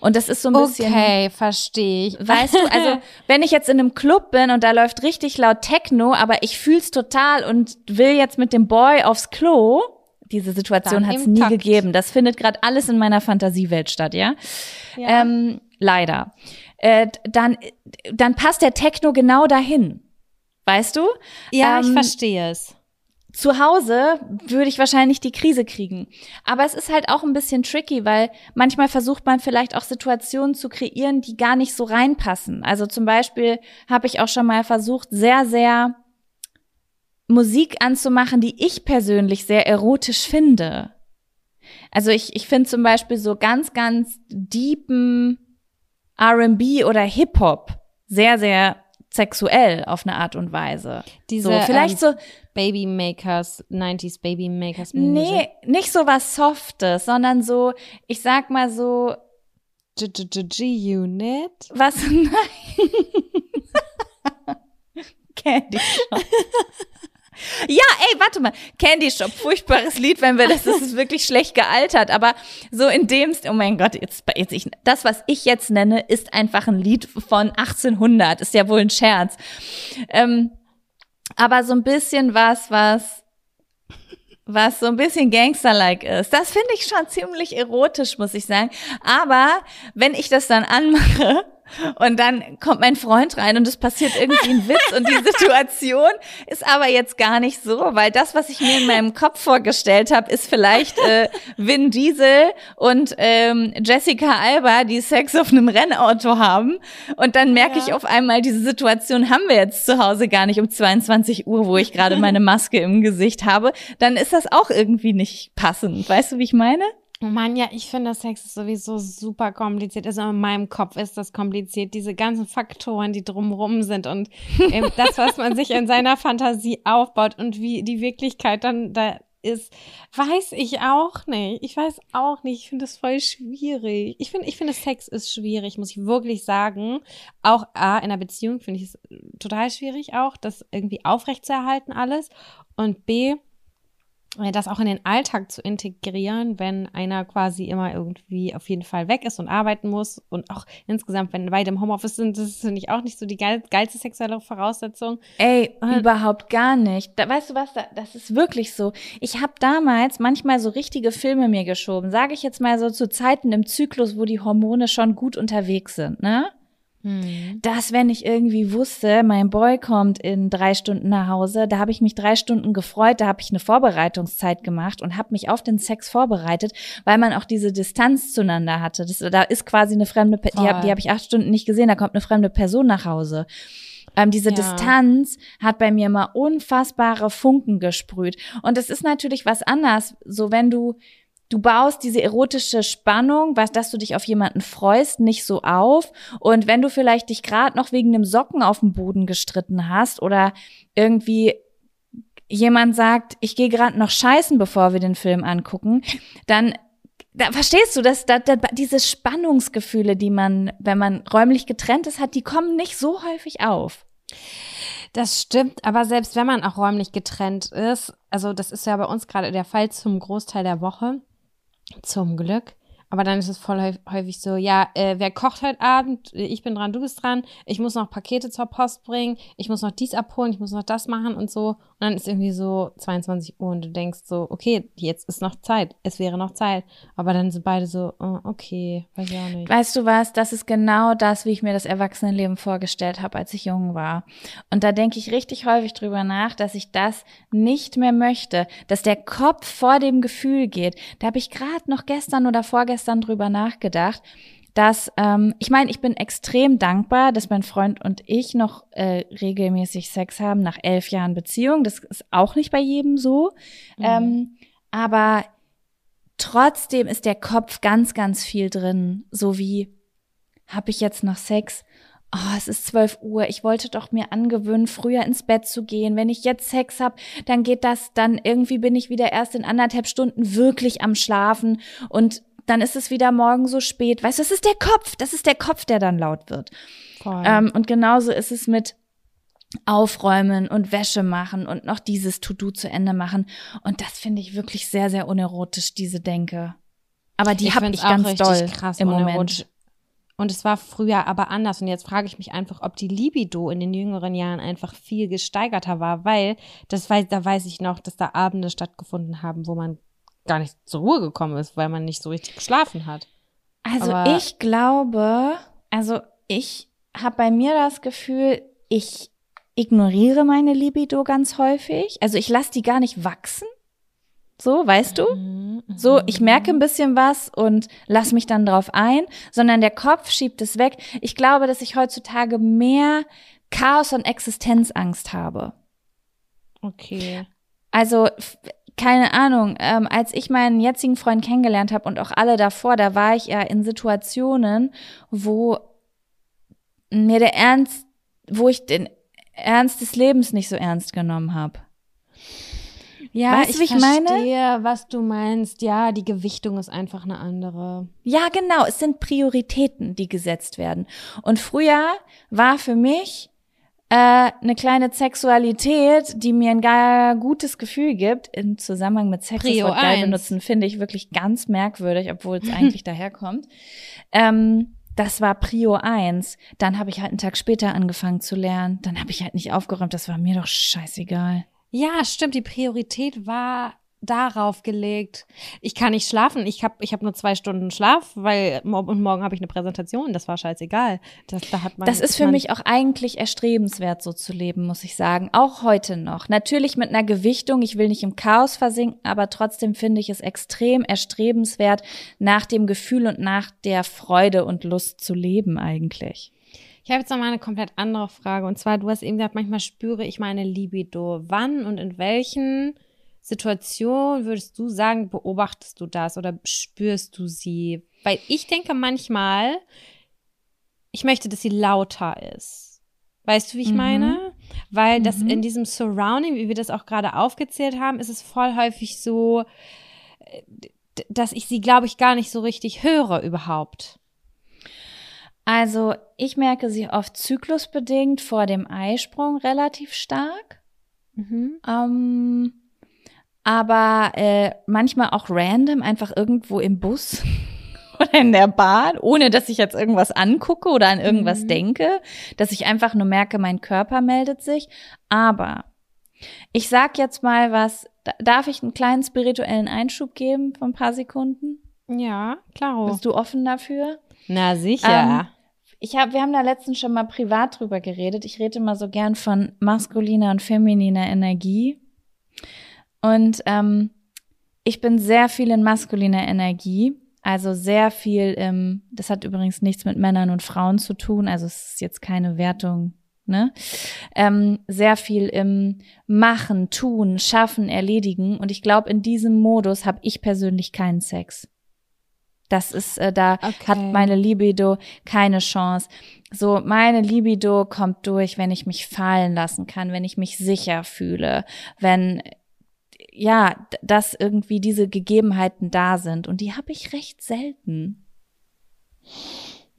Und das ist so ein bisschen. Okay, verstehe ich. Weißt du, also wenn ich jetzt in einem Club bin und da läuft richtig laut Techno, aber ich fühl's total und will jetzt mit dem Boy aufs Klo, diese Situation hat es nie gegeben. Das findet gerade alles in meiner Fantasiewelt statt, ja. ja. Ähm, leider äh, dann, dann passt der Techno genau dahin. Weißt du? Ja, ähm, ich verstehe es. Zu Hause würde ich wahrscheinlich die Krise kriegen. Aber es ist halt auch ein bisschen tricky, weil manchmal versucht man vielleicht auch Situationen zu kreieren, die gar nicht so reinpassen. Also zum Beispiel habe ich auch schon mal versucht, sehr, sehr Musik anzumachen, die ich persönlich sehr erotisch finde. Also ich, ich finde zum Beispiel so ganz, ganz deepen RB oder Hip-Hop sehr, sehr sexuell auf eine Art und Weise. Diese so, vielleicht ähm, so Baby Makers, 90s Baby Makers Music. Nee, nicht so was Softes, sondern so, ich sag mal so G-Unit. Was? Nein. Candy Shop. Ja, ey, warte mal. Candy Shop, furchtbares Lied, wenn wir das, das ist wirklich schlecht gealtert, aber so in dem, oh mein Gott, jetzt, jetzt ich, das, was ich jetzt nenne, ist einfach ein Lied von 1800, ist ja wohl ein Scherz. Ähm, aber so ein bisschen was, was, was so ein bisschen Gangster-like ist. Das finde ich schon ziemlich erotisch, muss ich sagen. Aber wenn ich das dann anmache, und dann kommt mein Freund rein und es passiert irgendwie ein Witz und die Situation ist aber jetzt gar nicht so, weil das, was ich mir in meinem Kopf vorgestellt habe, ist vielleicht äh, Vin Diesel und ähm, Jessica Alba, die Sex auf einem Rennauto haben. Und dann merke ja. ich auf einmal, diese Situation haben wir jetzt zu Hause gar nicht um 22 Uhr, wo ich gerade meine Maske im Gesicht habe. Dann ist das auch irgendwie nicht passend. Weißt du, wie ich meine? Oh Mann, ja, ich finde, Sex ist sowieso super kompliziert. Also in meinem Kopf ist das kompliziert. Diese ganzen Faktoren, die drumrum sind und ähm, das, was man sich in seiner Fantasie aufbaut und wie die Wirklichkeit dann da ist, weiß ich auch nicht. Ich weiß auch nicht. Ich finde es voll schwierig. Ich finde, ich finde, Sex ist schwierig, muss ich wirklich sagen. Auch A, in einer Beziehung finde ich es total schwierig auch, das irgendwie aufrechtzuerhalten alles. Und B, das auch in den Alltag zu integrieren, wenn einer quasi immer irgendwie auf jeden Fall weg ist und arbeiten muss und auch insgesamt, wenn beide im Homeoffice sind, das ist finde ich auch nicht so die geil, geilste sexuelle Voraussetzung. Ey, und überhaupt gar nicht. Da, weißt du was, da, das ist wirklich so. Ich habe damals manchmal so richtige Filme mir geschoben, sage ich jetzt mal so zu Zeiten im Zyklus, wo die Hormone schon gut unterwegs sind, ne? Hm. Dass, wenn ich irgendwie wusste, mein Boy kommt in drei Stunden nach Hause, da habe ich mich drei Stunden gefreut, da habe ich eine Vorbereitungszeit gemacht und habe mich auf den Sex vorbereitet, weil man auch diese Distanz zueinander hatte. Das, da ist quasi eine fremde, die habe hab ich acht Stunden nicht gesehen, da kommt eine fremde Person nach Hause. Ähm, diese ja. Distanz hat bei mir immer unfassbare Funken gesprüht. Und es ist natürlich was anders, so wenn du du baust diese erotische Spannung, was, dass du dich auf jemanden freust, nicht so auf. Und wenn du vielleicht dich gerade noch wegen einem Socken auf dem Boden gestritten hast oder irgendwie jemand sagt, ich gehe gerade noch scheißen, bevor wir den Film angucken, dann da verstehst du, dass da, da, diese Spannungsgefühle, die man, wenn man räumlich getrennt ist, hat, die kommen nicht so häufig auf. Das stimmt, aber selbst wenn man auch räumlich getrennt ist, also das ist ja bei uns gerade der Fall zum Großteil der Woche, zum Glück, aber dann ist es voll häufig so, ja, äh, wer kocht heute Abend? Ich bin dran, du bist dran. Ich muss noch Pakete zur Post bringen. Ich muss noch dies abholen. Ich muss noch das machen und so. Und dann ist irgendwie so 22 Uhr und du denkst so, okay, jetzt ist noch Zeit. Es wäre noch Zeit. Aber dann sind beide so, oh, okay, weiß ich auch nicht. Weißt du was? Das ist genau das, wie ich mir das Erwachsenenleben vorgestellt habe, als ich jung war. Und da denke ich richtig häufig drüber nach, dass ich das nicht mehr möchte. Dass der Kopf vor dem Gefühl geht. Da habe ich gerade noch gestern oder vorgestern gestern drüber nachgedacht, dass ähm, ich meine, ich bin extrem dankbar, dass mein Freund und ich noch äh, regelmäßig Sex haben nach elf Jahren Beziehung. Das ist auch nicht bei jedem so. Mhm. Ähm, aber trotzdem ist der Kopf ganz, ganz viel drin. So wie, habe ich jetzt noch Sex? Oh, es ist zwölf Uhr. Ich wollte doch mir angewöhnen, früher ins Bett zu gehen. Wenn ich jetzt Sex hab, dann geht das, dann irgendwie bin ich wieder erst in anderthalb Stunden wirklich am Schlafen und dann ist es wieder morgen so spät. Weißt du, das ist der Kopf, das ist der Kopf, der dann laut wird. Ähm, und genauso ist es mit Aufräumen und Wäsche machen und noch dieses To-Do zu Ende machen. Und das finde ich wirklich sehr, sehr unerotisch, diese Denke. Aber die habe ich ganz doll krass im Moment. Und es war früher aber anders. Und jetzt frage ich mich einfach, ob die Libido in den jüngeren Jahren einfach viel gesteigerter war, weil das weiß, da weiß ich noch, dass da Abende stattgefunden haben, wo man gar nicht zur Ruhe gekommen ist, weil man nicht so richtig geschlafen hat. Also Aber ich glaube, also ich habe bei mir das Gefühl, ich ignoriere meine Libido ganz häufig. Also ich lasse die gar nicht wachsen. So, weißt du? Mhm, so, ich merke ein bisschen was und lass mich dann drauf ein, sondern der Kopf schiebt es weg. Ich glaube, dass ich heutzutage mehr Chaos und Existenzangst habe. Okay. Also keine Ahnung, ähm, als ich meinen jetzigen Freund kennengelernt habe und auch alle davor, da war ich ja in Situationen, wo mir der Ernst, wo ich den Ernst des Lebens nicht so ernst genommen habe. Ja, weißt, ich, ich verstehe, meine? was du meinst. Ja, die Gewichtung ist einfach eine andere. Ja, genau. Es sind Prioritäten, die gesetzt werden. Und früher war für mich äh, eine kleine Sexualität, die mir ein gar gutes Gefühl gibt, im Zusammenhang mit Sex Prio das Wort geil benutzen, finde ich wirklich ganz merkwürdig, obwohl es eigentlich daherkommt. Ähm, das war Prio eins. Dann habe ich halt einen Tag später angefangen zu lernen. Dann habe ich halt nicht aufgeräumt. Das war mir doch scheißegal. Ja, stimmt. Die Priorität war darauf gelegt. Ich kann nicht schlafen. Ich habe ich hab nur zwei Stunden Schlaf, weil und morgen habe ich eine Präsentation. Das war scheißegal. Das, da hat man, das ist für mich auch eigentlich erstrebenswert, so zu leben, muss ich sagen. Auch heute noch. Natürlich mit einer Gewichtung. Ich will nicht im Chaos versinken, aber trotzdem finde ich es extrem erstrebenswert, nach dem Gefühl und nach der Freude und Lust zu leben eigentlich. Ich habe jetzt noch mal eine komplett andere Frage. Und zwar, du hast eben gesagt, manchmal spüre ich meine Libido. Wann und in welchen Situation würdest du sagen, beobachtest du das oder spürst du sie? Weil ich denke manchmal, ich möchte, dass sie lauter ist. Weißt du, wie ich mhm. meine? Weil mhm. das in diesem Surrounding, wie wir das auch gerade aufgezählt haben, ist es voll häufig so, äh, dass ich sie, glaube ich, gar nicht so richtig höre überhaupt. Also ich merke sie oft zyklusbedingt vor dem Eisprung relativ stark. Mhm. Ähm, aber äh, manchmal auch random, einfach irgendwo im Bus oder in der Bahn, ohne dass ich jetzt irgendwas angucke oder an irgendwas mhm. denke, dass ich einfach nur merke, mein Körper meldet sich. Aber ich sag jetzt mal was, darf ich einen kleinen spirituellen Einschub geben von ein paar Sekunden? Ja, klar. Bist du offen dafür? Na sicher. Ähm, ich hab, wir haben da letztens schon mal privat drüber geredet. Ich rede immer so gern von maskuliner und femininer Energie. Und ähm, ich bin sehr viel in maskuliner Energie, also sehr viel im, das hat übrigens nichts mit Männern und Frauen zu tun, also es ist jetzt keine Wertung ne? Ähm, sehr viel im Machen, Tun, Schaffen, Erledigen. Und ich glaube, in diesem Modus habe ich persönlich keinen Sex. Das ist, äh, da Okay. hat meine Libido keine Chance. So, meine Libido kommt durch, wenn ich mich fallen lassen kann, wenn ich mich sicher fühle, wenn, ja, dass irgendwie diese Gegebenheiten da sind. Und die habe ich recht selten.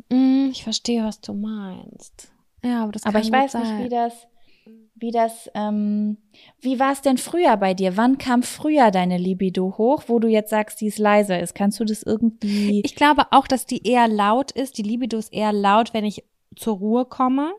Mm, ich verstehe, was du meinst. Ja, aber das Aber kann ich gut weiß sein. nicht, wie das, wie das, ähm, wie war es denn früher bei dir? Wann kam früher deine Libido hoch, wo du jetzt sagst, die ist leiser ist? Kannst du das irgendwie? Ich glaube auch, dass die eher laut ist. Die Libido ist eher laut, wenn ich zur Ruhe komme,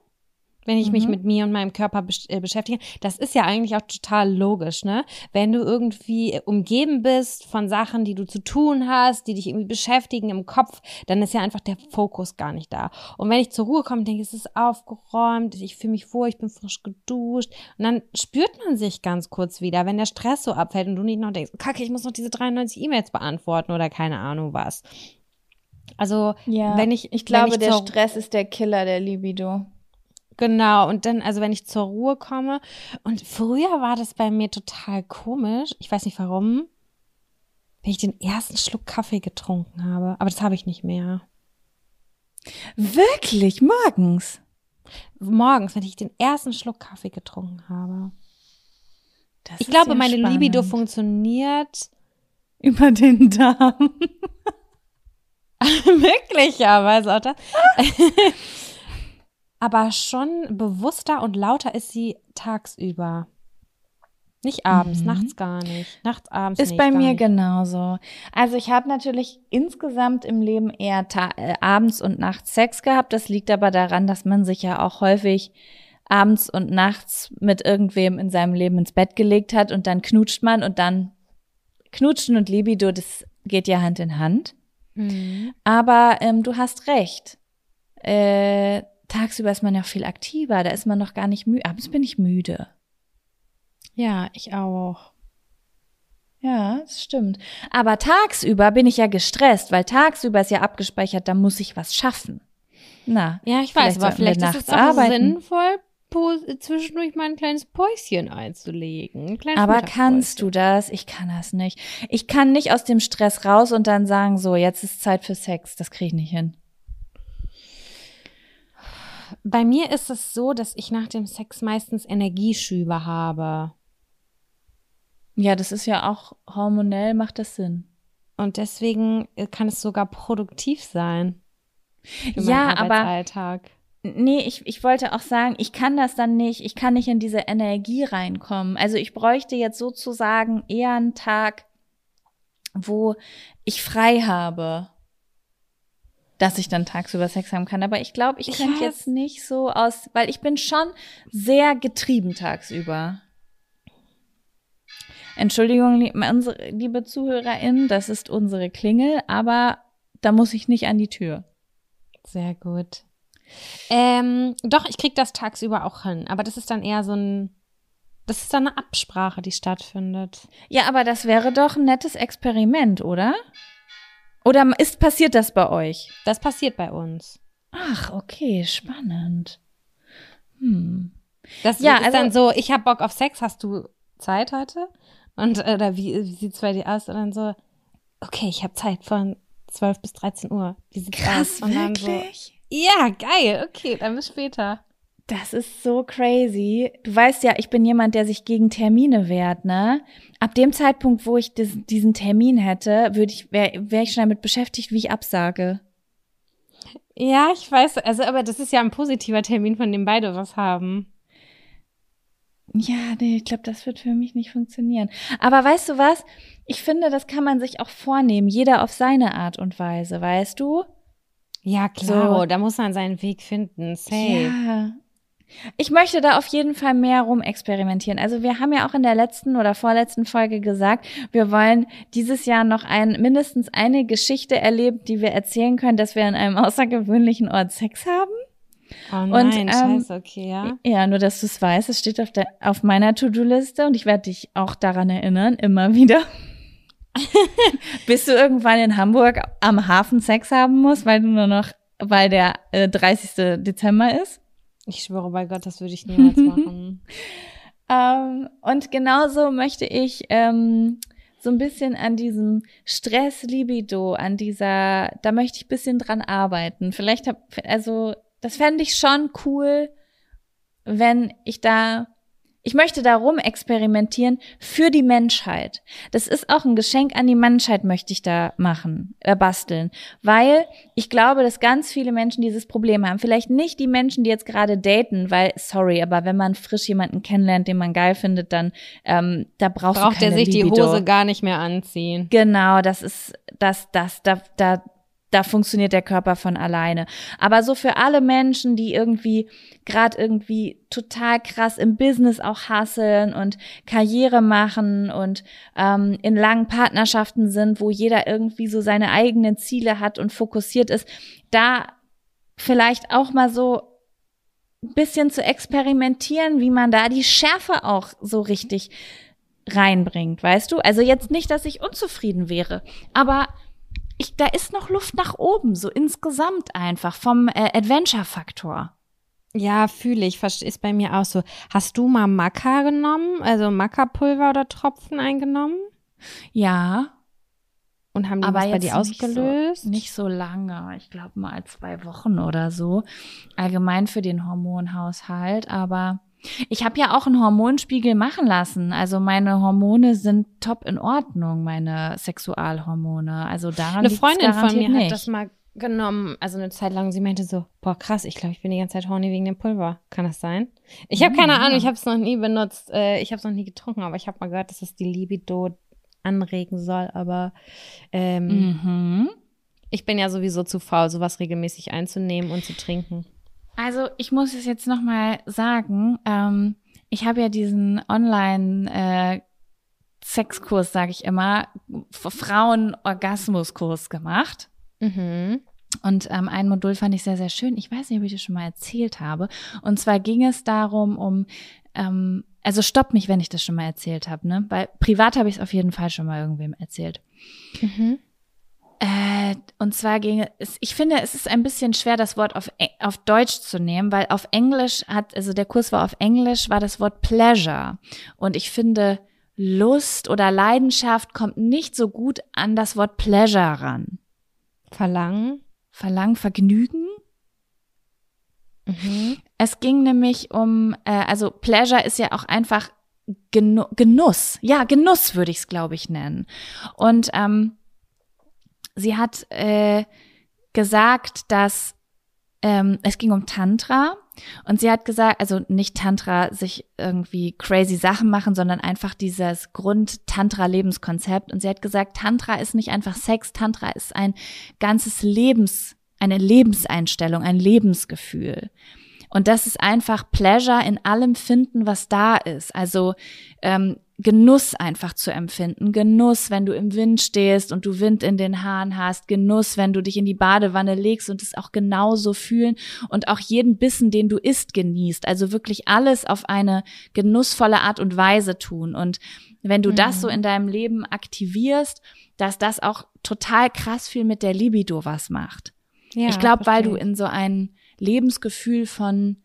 wenn ich mich Mhm. mit mir und meinem Körper besch äh, beschäftige. Das ist ja eigentlich auch total logisch, ne? Wenn du irgendwie umgeben bist von Sachen, die du zu tun hast, die dich irgendwie beschäftigen im Kopf, dann ist ja einfach der Fokus gar nicht da. Und wenn ich zur Ruhe komme, denke ich, es ist aufgeräumt, ich fühle mich wohl, ich bin frisch geduscht. Und dann spürt man sich ganz kurz wieder, wenn der Stress so abfällt und du nicht noch denkst, kacke, ich muss noch diese 93 E-Mails beantworten oder keine Ahnung was. Also, ja, wenn ich, ich glaube, ich der Stress ist der Killer der Libido. Genau, und dann, also wenn ich zur Ruhe komme, und früher war das bei mir total komisch, ich weiß nicht warum, wenn ich den ersten Schluck Kaffee getrunken habe, aber das habe ich nicht mehr. Wirklich, morgens? Morgens, wenn ich den ersten Schluck Kaffee getrunken habe. Das Ich glaube, ja meine spannend. Libido funktioniert über den Darm. möglicherweise auch das. Aber schon bewusster und lauter ist sie tagsüber. Nicht abends, Mhm. nachts gar nicht. Nachts, abends Ist nicht, bei mir nicht. genauso. Also ich habe natürlich insgesamt im Leben eher äh, abends und nachts Sex gehabt. Das liegt aber daran, dass man sich ja auch häufig abends und nachts mit irgendwem in seinem Leben ins Bett gelegt hat und dann knutscht man und dann knutschen und Libido, das geht ja Hand in Hand. Mhm. Aber ähm, du hast recht. Äh, tagsüber ist man ja viel aktiver, da ist man noch gar nicht müde. Abends bin ich müde. Ja, ich auch. Ja, das stimmt. Aber tagsüber bin ich ja gestresst, weil tagsüber ist ja abgespeichert, da muss ich was schaffen. Na, Ja, ich weiß, aber vielleicht ist es auch arbeiten. sinnvoll, zwischendurch mal ein kleines Päuschen einzulegen. Ein aber kannst du das? Ich kann das nicht. Ich kann nicht aus dem Stress raus und dann sagen, so, jetzt ist Zeit für Sex. Das kriege ich nicht hin. Bei mir ist es so, dass ich nach dem Sex meistens Energieschübe habe. Ja, das ist ja auch hormonell, macht das Sinn. Und deswegen äh, kann es sogar produktiv sein. Ja, aber. Nee, ich, ich wollte auch sagen, ich kann das dann nicht, ich kann nicht in diese Energie reinkommen. Also ich bräuchte jetzt sozusagen eher einen Tag, wo ich frei habe, dass ich dann tagsüber Sex haben kann. Aber ich glaube, ich könnte jetzt nicht so aus, weil ich bin schon sehr getrieben tagsüber. Entschuldigung, unsere, liebe ZuhörerInnen, das ist unsere Klingel, aber da muss ich nicht an die Tür. Sehr gut. Ähm, doch, ich krieg das tagsüber auch hin. Aber das ist dann eher so ein, das ist dann eine Absprache, die stattfindet. Ja, aber das wäre doch ein nettes Experiment, oder? Oder ist passiert das bei euch? Das passiert bei uns. Ach, okay, spannend. Hm. Das Ja, ist also- dann so, ich habe Bock auf Sex, hast du Zeit heute? Und äh, oder wie, wie sieht's bei dir aus? Und dann so, okay, ich habe Zeit von 12 bis 13 Uhr. Wie sieht's Krass, aus? Und dann so, wirklich? ja, geil, okay, dann bis später. Das ist so crazy. Du weißt ja, ich bin jemand, der sich gegen Termine wehrt, ne? Ab dem Zeitpunkt, wo ich dis diesen Termin hätte, würde ich, wäre wär ich schon damit beschäftigt, wie ich absage. Ja, ich weiß, also aber das ist ja ein positiver Termin, von dem beide was haben. Ja, nee, ich glaube, das wird für mich nicht funktionieren. Aber weißt du was? Ich finde, das kann man sich auch vornehmen, jeder auf seine Art und Weise, weißt du? Ja, klar, So. da muss man seinen Weg finden. Safe. Ja. Ich möchte da auf jeden Fall mehr rumexperimentieren. Also wir haben ja auch in der letzten oder vorletzten Folge gesagt, wir wollen dieses Jahr noch ein, mindestens eine Geschichte erleben, die wir erzählen können, dass wir an einem außergewöhnlichen Ort Sex haben. Oh nein, ähm, scheiße, okay, ja. Ja, nur dass du es weißt, es steht auf, der, auf meiner To-Do-Liste und ich werde dich auch daran erinnern, immer wieder. Bis du irgendwann in Hamburg am Hafen Sex haben musst, weil du nur noch, weil der äh, 30. Dezember ist. Ich schwöre bei Gott, das würde ich niemals machen. ähm, und genauso möchte ich ähm, so ein bisschen an diesem Stress-Libido, an dieser, da möchte ich ein bisschen dran arbeiten. Vielleicht hab, also das fände ich schon cool, wenn ich da ich möchte darum experimentieren für die Menschheit. Das ist auch ein Geschenk an die Menschheit, möchte ich da machen, äh, basteln. Weil ich glaube, dass ganz viele Menschen dieses Problem haben. Vielleicht nicht die Menschen, die jetzt gerade daten, weil, sorry, aber wenn man frisch jemanden kennenlernt, den man geil findet, dann ähm, da Braucht du er sich Libido. die Hose gar nicht mehr anziehen. Genau, das ist das, das, da, da, da funktioniert der Körper von alleine. Aber so für alle Menschen, die irgendwie gerade irgendwie total krass im Business auch hasseln und Karriere machen und ähm, in langen Partnerschaften sind, wo jeder irgendwie so seine eigenen Ziele hat und fokussiert ist, da vielleicht auch mal so ein bisschen zu experimentieren, wie man da die Schärfe auch so richtig reinbringt, weißt du? Also jetzt nicht, dass ich unzufrieden wäre, aber ich, da ist noch Luft nach oben, so insgesamt einfach vom äh, Adventure-Faktor. Ja, fühle ich. Ist bei mir auch so. Hast du mal Maca genommen? Also Maca-Pulver oder Tropfen eingenommen? Ja. Und haben die aber was bei dir ausgelöst? Nicht so, nicht so lange. Ich glaube mal zwei Wochen oder so. Allgemein für den Hormonhaushalt. Aber ich habe ja auch einen Hormonspiegel machen lassen. Also meine Hormone sind top in Ordnung, meine Sexualhormone. Also daran Eine Freundin von mir nicht. hat das mal genommen, also eine Zeit lang, sie meinte so, boah krass, ich glaube, ich bin die ganze Zeit horny wegen dem Pulver. Kann das sein? Ich habe keine. Ahnung, ich habe es noch nie benutzt, äh, ich habe es noch nie getrunken, aber ich habe mal gehört, dass es die Libido anregen soll, aber ähm, Mhm. ich bin ja sowieso zu faul, sowas regelmäßig einzunehmen und zu trinken. Also ich muss es jetzt noch mal sagen. Ähm, ich habe ja diesen Online äh, Sexkurs, sage ich immer, Frauen-Orgasmuskurs gemacht. Mhm. Und ähm, ein Modul fand ich sehr, sehr schön. Ich weiß nicht, ob ich das schon mal erzählt habe. Und zwar ging es darum, um, ähm, also stopp mich, wenn ich das schon mal erzählt habe, ne? Weil privat habe ich es auf jeden Fall schon mal irgendwem erzählt. Mhm. Äh, und zwar ging es, ich finde, es ist ein bisschen schwer, das Wort auf, auf Deutsch zu nehmen, weil auf Englisch hat, also der Kurs war auf Englisch, war das Wort Pleasure. Und ich finde, Lust oder Leidenschaft kommt nicht so gut an das Wort Pleasure ran. Verlangen. Verlangen, Vergnügen. Mhm. Es ging nämlich um, äh, also Pleasure ist ja auch einfach Genu Genuss. Ja, Genuss würde ich es, glaube ich, nennen. Und ähm, sie hat äh, gesagt, dass ähm, es ging um Tantra und sie hat gesagt, also nicht Tantra sich irgendwie crazy Sachen machen, sondern einfach dieses Grund-Tantra-Lebenskonzept. Und sie hat gesagt, Tantra ist nicht einfach Sex, Tantra ist ein ganzes Lebens, eine Lebenseinstellung, ein Lebensgefühl. Und das ist einfach Pleasure in allem finden, was da ist. Also ähm, Genuss einfach zu empfinden. Genuss, wenn du im Wind stehst und du Wind in den Haaren hast. Genuss, wenn du dich in die Badewanne legst und es auch genauso fühlen und auch jeden Bissen, den du isst, genießt. Also wirklich alles auf eine genussvolle Art und Weise tun. Und wenn du das so in deinem Leben aktivierst, dass das auch total krass viel mit der Libido was macht. Ja, ich glaube, weil du in so ein Lebensgefühl von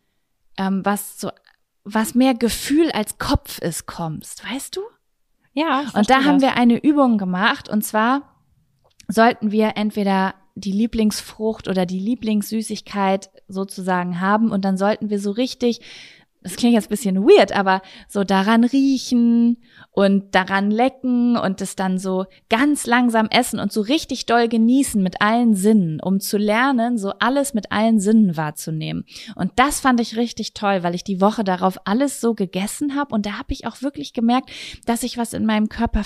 ähm, was so was mehr Gefühl als Kopf ist kommst, weißt du? Ja, Und da verstehe haben das. wir eine Übung gemacht und zwar sollten wir entweder die Lieblingsfrucht oder die Lieblingssüßigkeit sozusagen haben und dann sollten wir so richtig das klingt jetzt ein bisschen weird, aber so daran riechen und daran lecken und es dann so ganz langsam essen und so richtig doll genießen mit allen Sinnen, um zu lernen, so alles mit allen Sinnen wahrzunehmen. Und das fand ich richtig toll, weil ich die Woche darauf alles so gegessen habe und da habe ich auch wirklich gemerkt, dass sich was in meinem Körper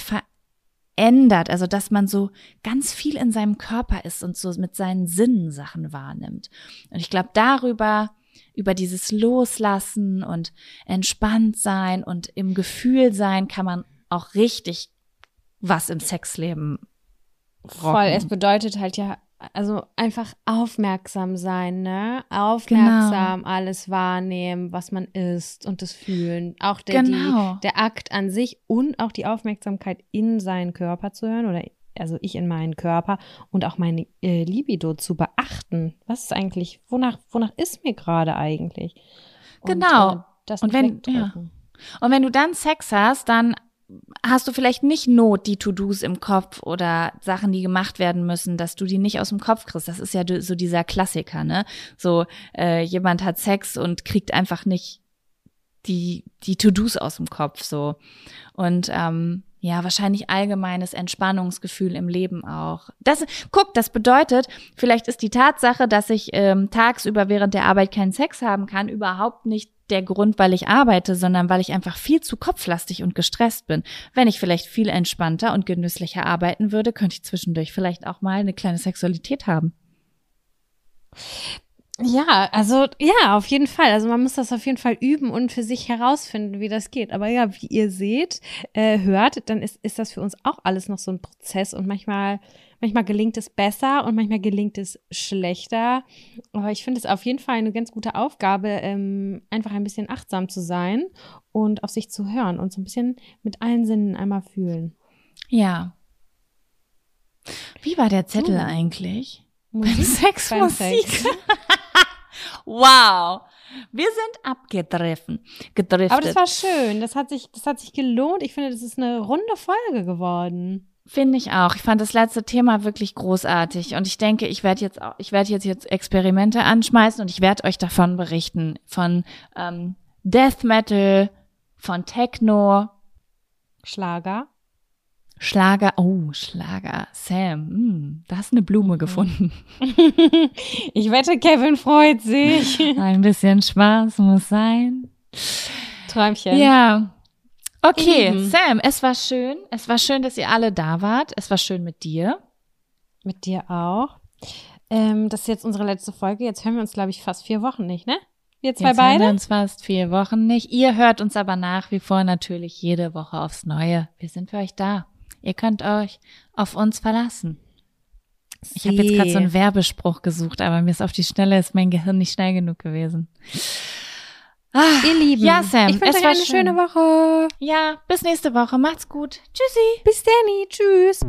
verändert, also dass man so ganz viel in seinem Körper ist und so mit seinen Sinnen Sachen wahrnimmt. Und ich glaube, darüber über dieses Loslassen und entspannt sein und im Gefühl sein kann man auch richtig was im Sexleben Voll, rocken. es bedeutet halt ja, also einfach aufmerksam sein, ne? Aufmerksam Genau. alles wahrnehmen, was man isst und das fühlen. Auch der, Genau. die, der Akt an sich und auch die Aufmerksamkeit in seinen Körper zu hören oder also ich in meinen Körper und auch meine äh, Libido zu beachten. Was ist eigentlich, wonach, wonach ist mir gerade eigentlich? Und, genau. Äh, das und wenn, ja. und wenn du dann Sex hast, dann hast du vielleicht nicht Not, die To-Dos im Kopf oder Sachen, die gemacht werden müssen, dass du die nicht aus dem Kopf kriegst. Das ist ja so dieser Klassiker, ne? So, äh, jemand hat Sex und kriegt einfach nicht die, die To-Dos aus dem Kopf, so. Und, ähm, ja, wahrscheinlich allgemeines Entspannungsgefühl im Leben auch. Das, guck, das bedeutet, vielleicht ist die Tatsache, dass ich ähm, tagsüber während der Arbeit keinen Sex haben kann, überhaupt nicht der Grund, weil ich arbeite, sondern weil ich einfach viel zu kopflastig und gestresst bin. Wenn ich vielleicht viel entspannter und genüsslicher arbeiten würde, könnte ich zwischendurch vielleicht auch mal eine kleine Sexualität haben. Ja, also ja, auf jeden Fall. Also man muss das auf jeden Fall üben und für sich herausfinden, wie das geht. Aber ja, wie ihr seht, äh, hört, dann ist, ist das für uns auch alles noch so ein Prozess und manchmal, manchmal gelingt es besser und manchmal gelingt es schlechter. Aber ich finde es auf jeden Fall eine ganz gute Aufgabe, ähm, einfach ein bisschen achtsam zu sein und auf sich zu hören und so ein bisschen mit allen Sinnen einmal fühlen. Ja. Wie war der Zettel oh. eigentlich? Musik, Sexmusik. Sex. wow. Wir sind abgedriftet. Gedriftet. Aber das war schön. Das hat sich, das hat sich gelohnt. Ich finde, das ist eine runde Folge geworden. Finde ich auch. Ich fand das letzte Thema wirklich großartig und ich denke, ich werde jetzt auch, ich werde jetzt jetzt Experimente anschmeißen und ich werde euch davon berichten von ähm, Death Metal, von Techno, Schlager, Schlager, oh, Schlager, Sam, hm, da hast du eine Blume gefunden. ich wette, Kevin freut sich. Ein bisschen Spaß muss sein. Träumchen. Ja. Okay, Eben. Sam, es war schön. Es war schön, dass ihr alle da wart. Es war schön mit dir. Mit dir auch. Ähm, das ist jetzt unsere letzte Folge. Jetzt hören wir uns, glaube ich, fast vier Wochen nicht, ne? Wir zwei Jetzt beide? Hören wir uns fast vier Wochen nicht. Ihr hört uns aber nach wie vor natürlich jede Woche aufs Neue. Wir sind für euch da. Ihr könnt euch auf uns verlassen. Ich habe jetzt gerade so einen Werbespruch gesucht, aber mir ist auf die Schnelle ist mein Gehirn nicht schnell genug gewesen. Ach, Ihr Lieben, ja, Sam, ich wünsche euch eine schön. schöne Woche. Ja, bis nächste Woche. Macht's gut. Tschüssi. Bis Danny. Tschüss.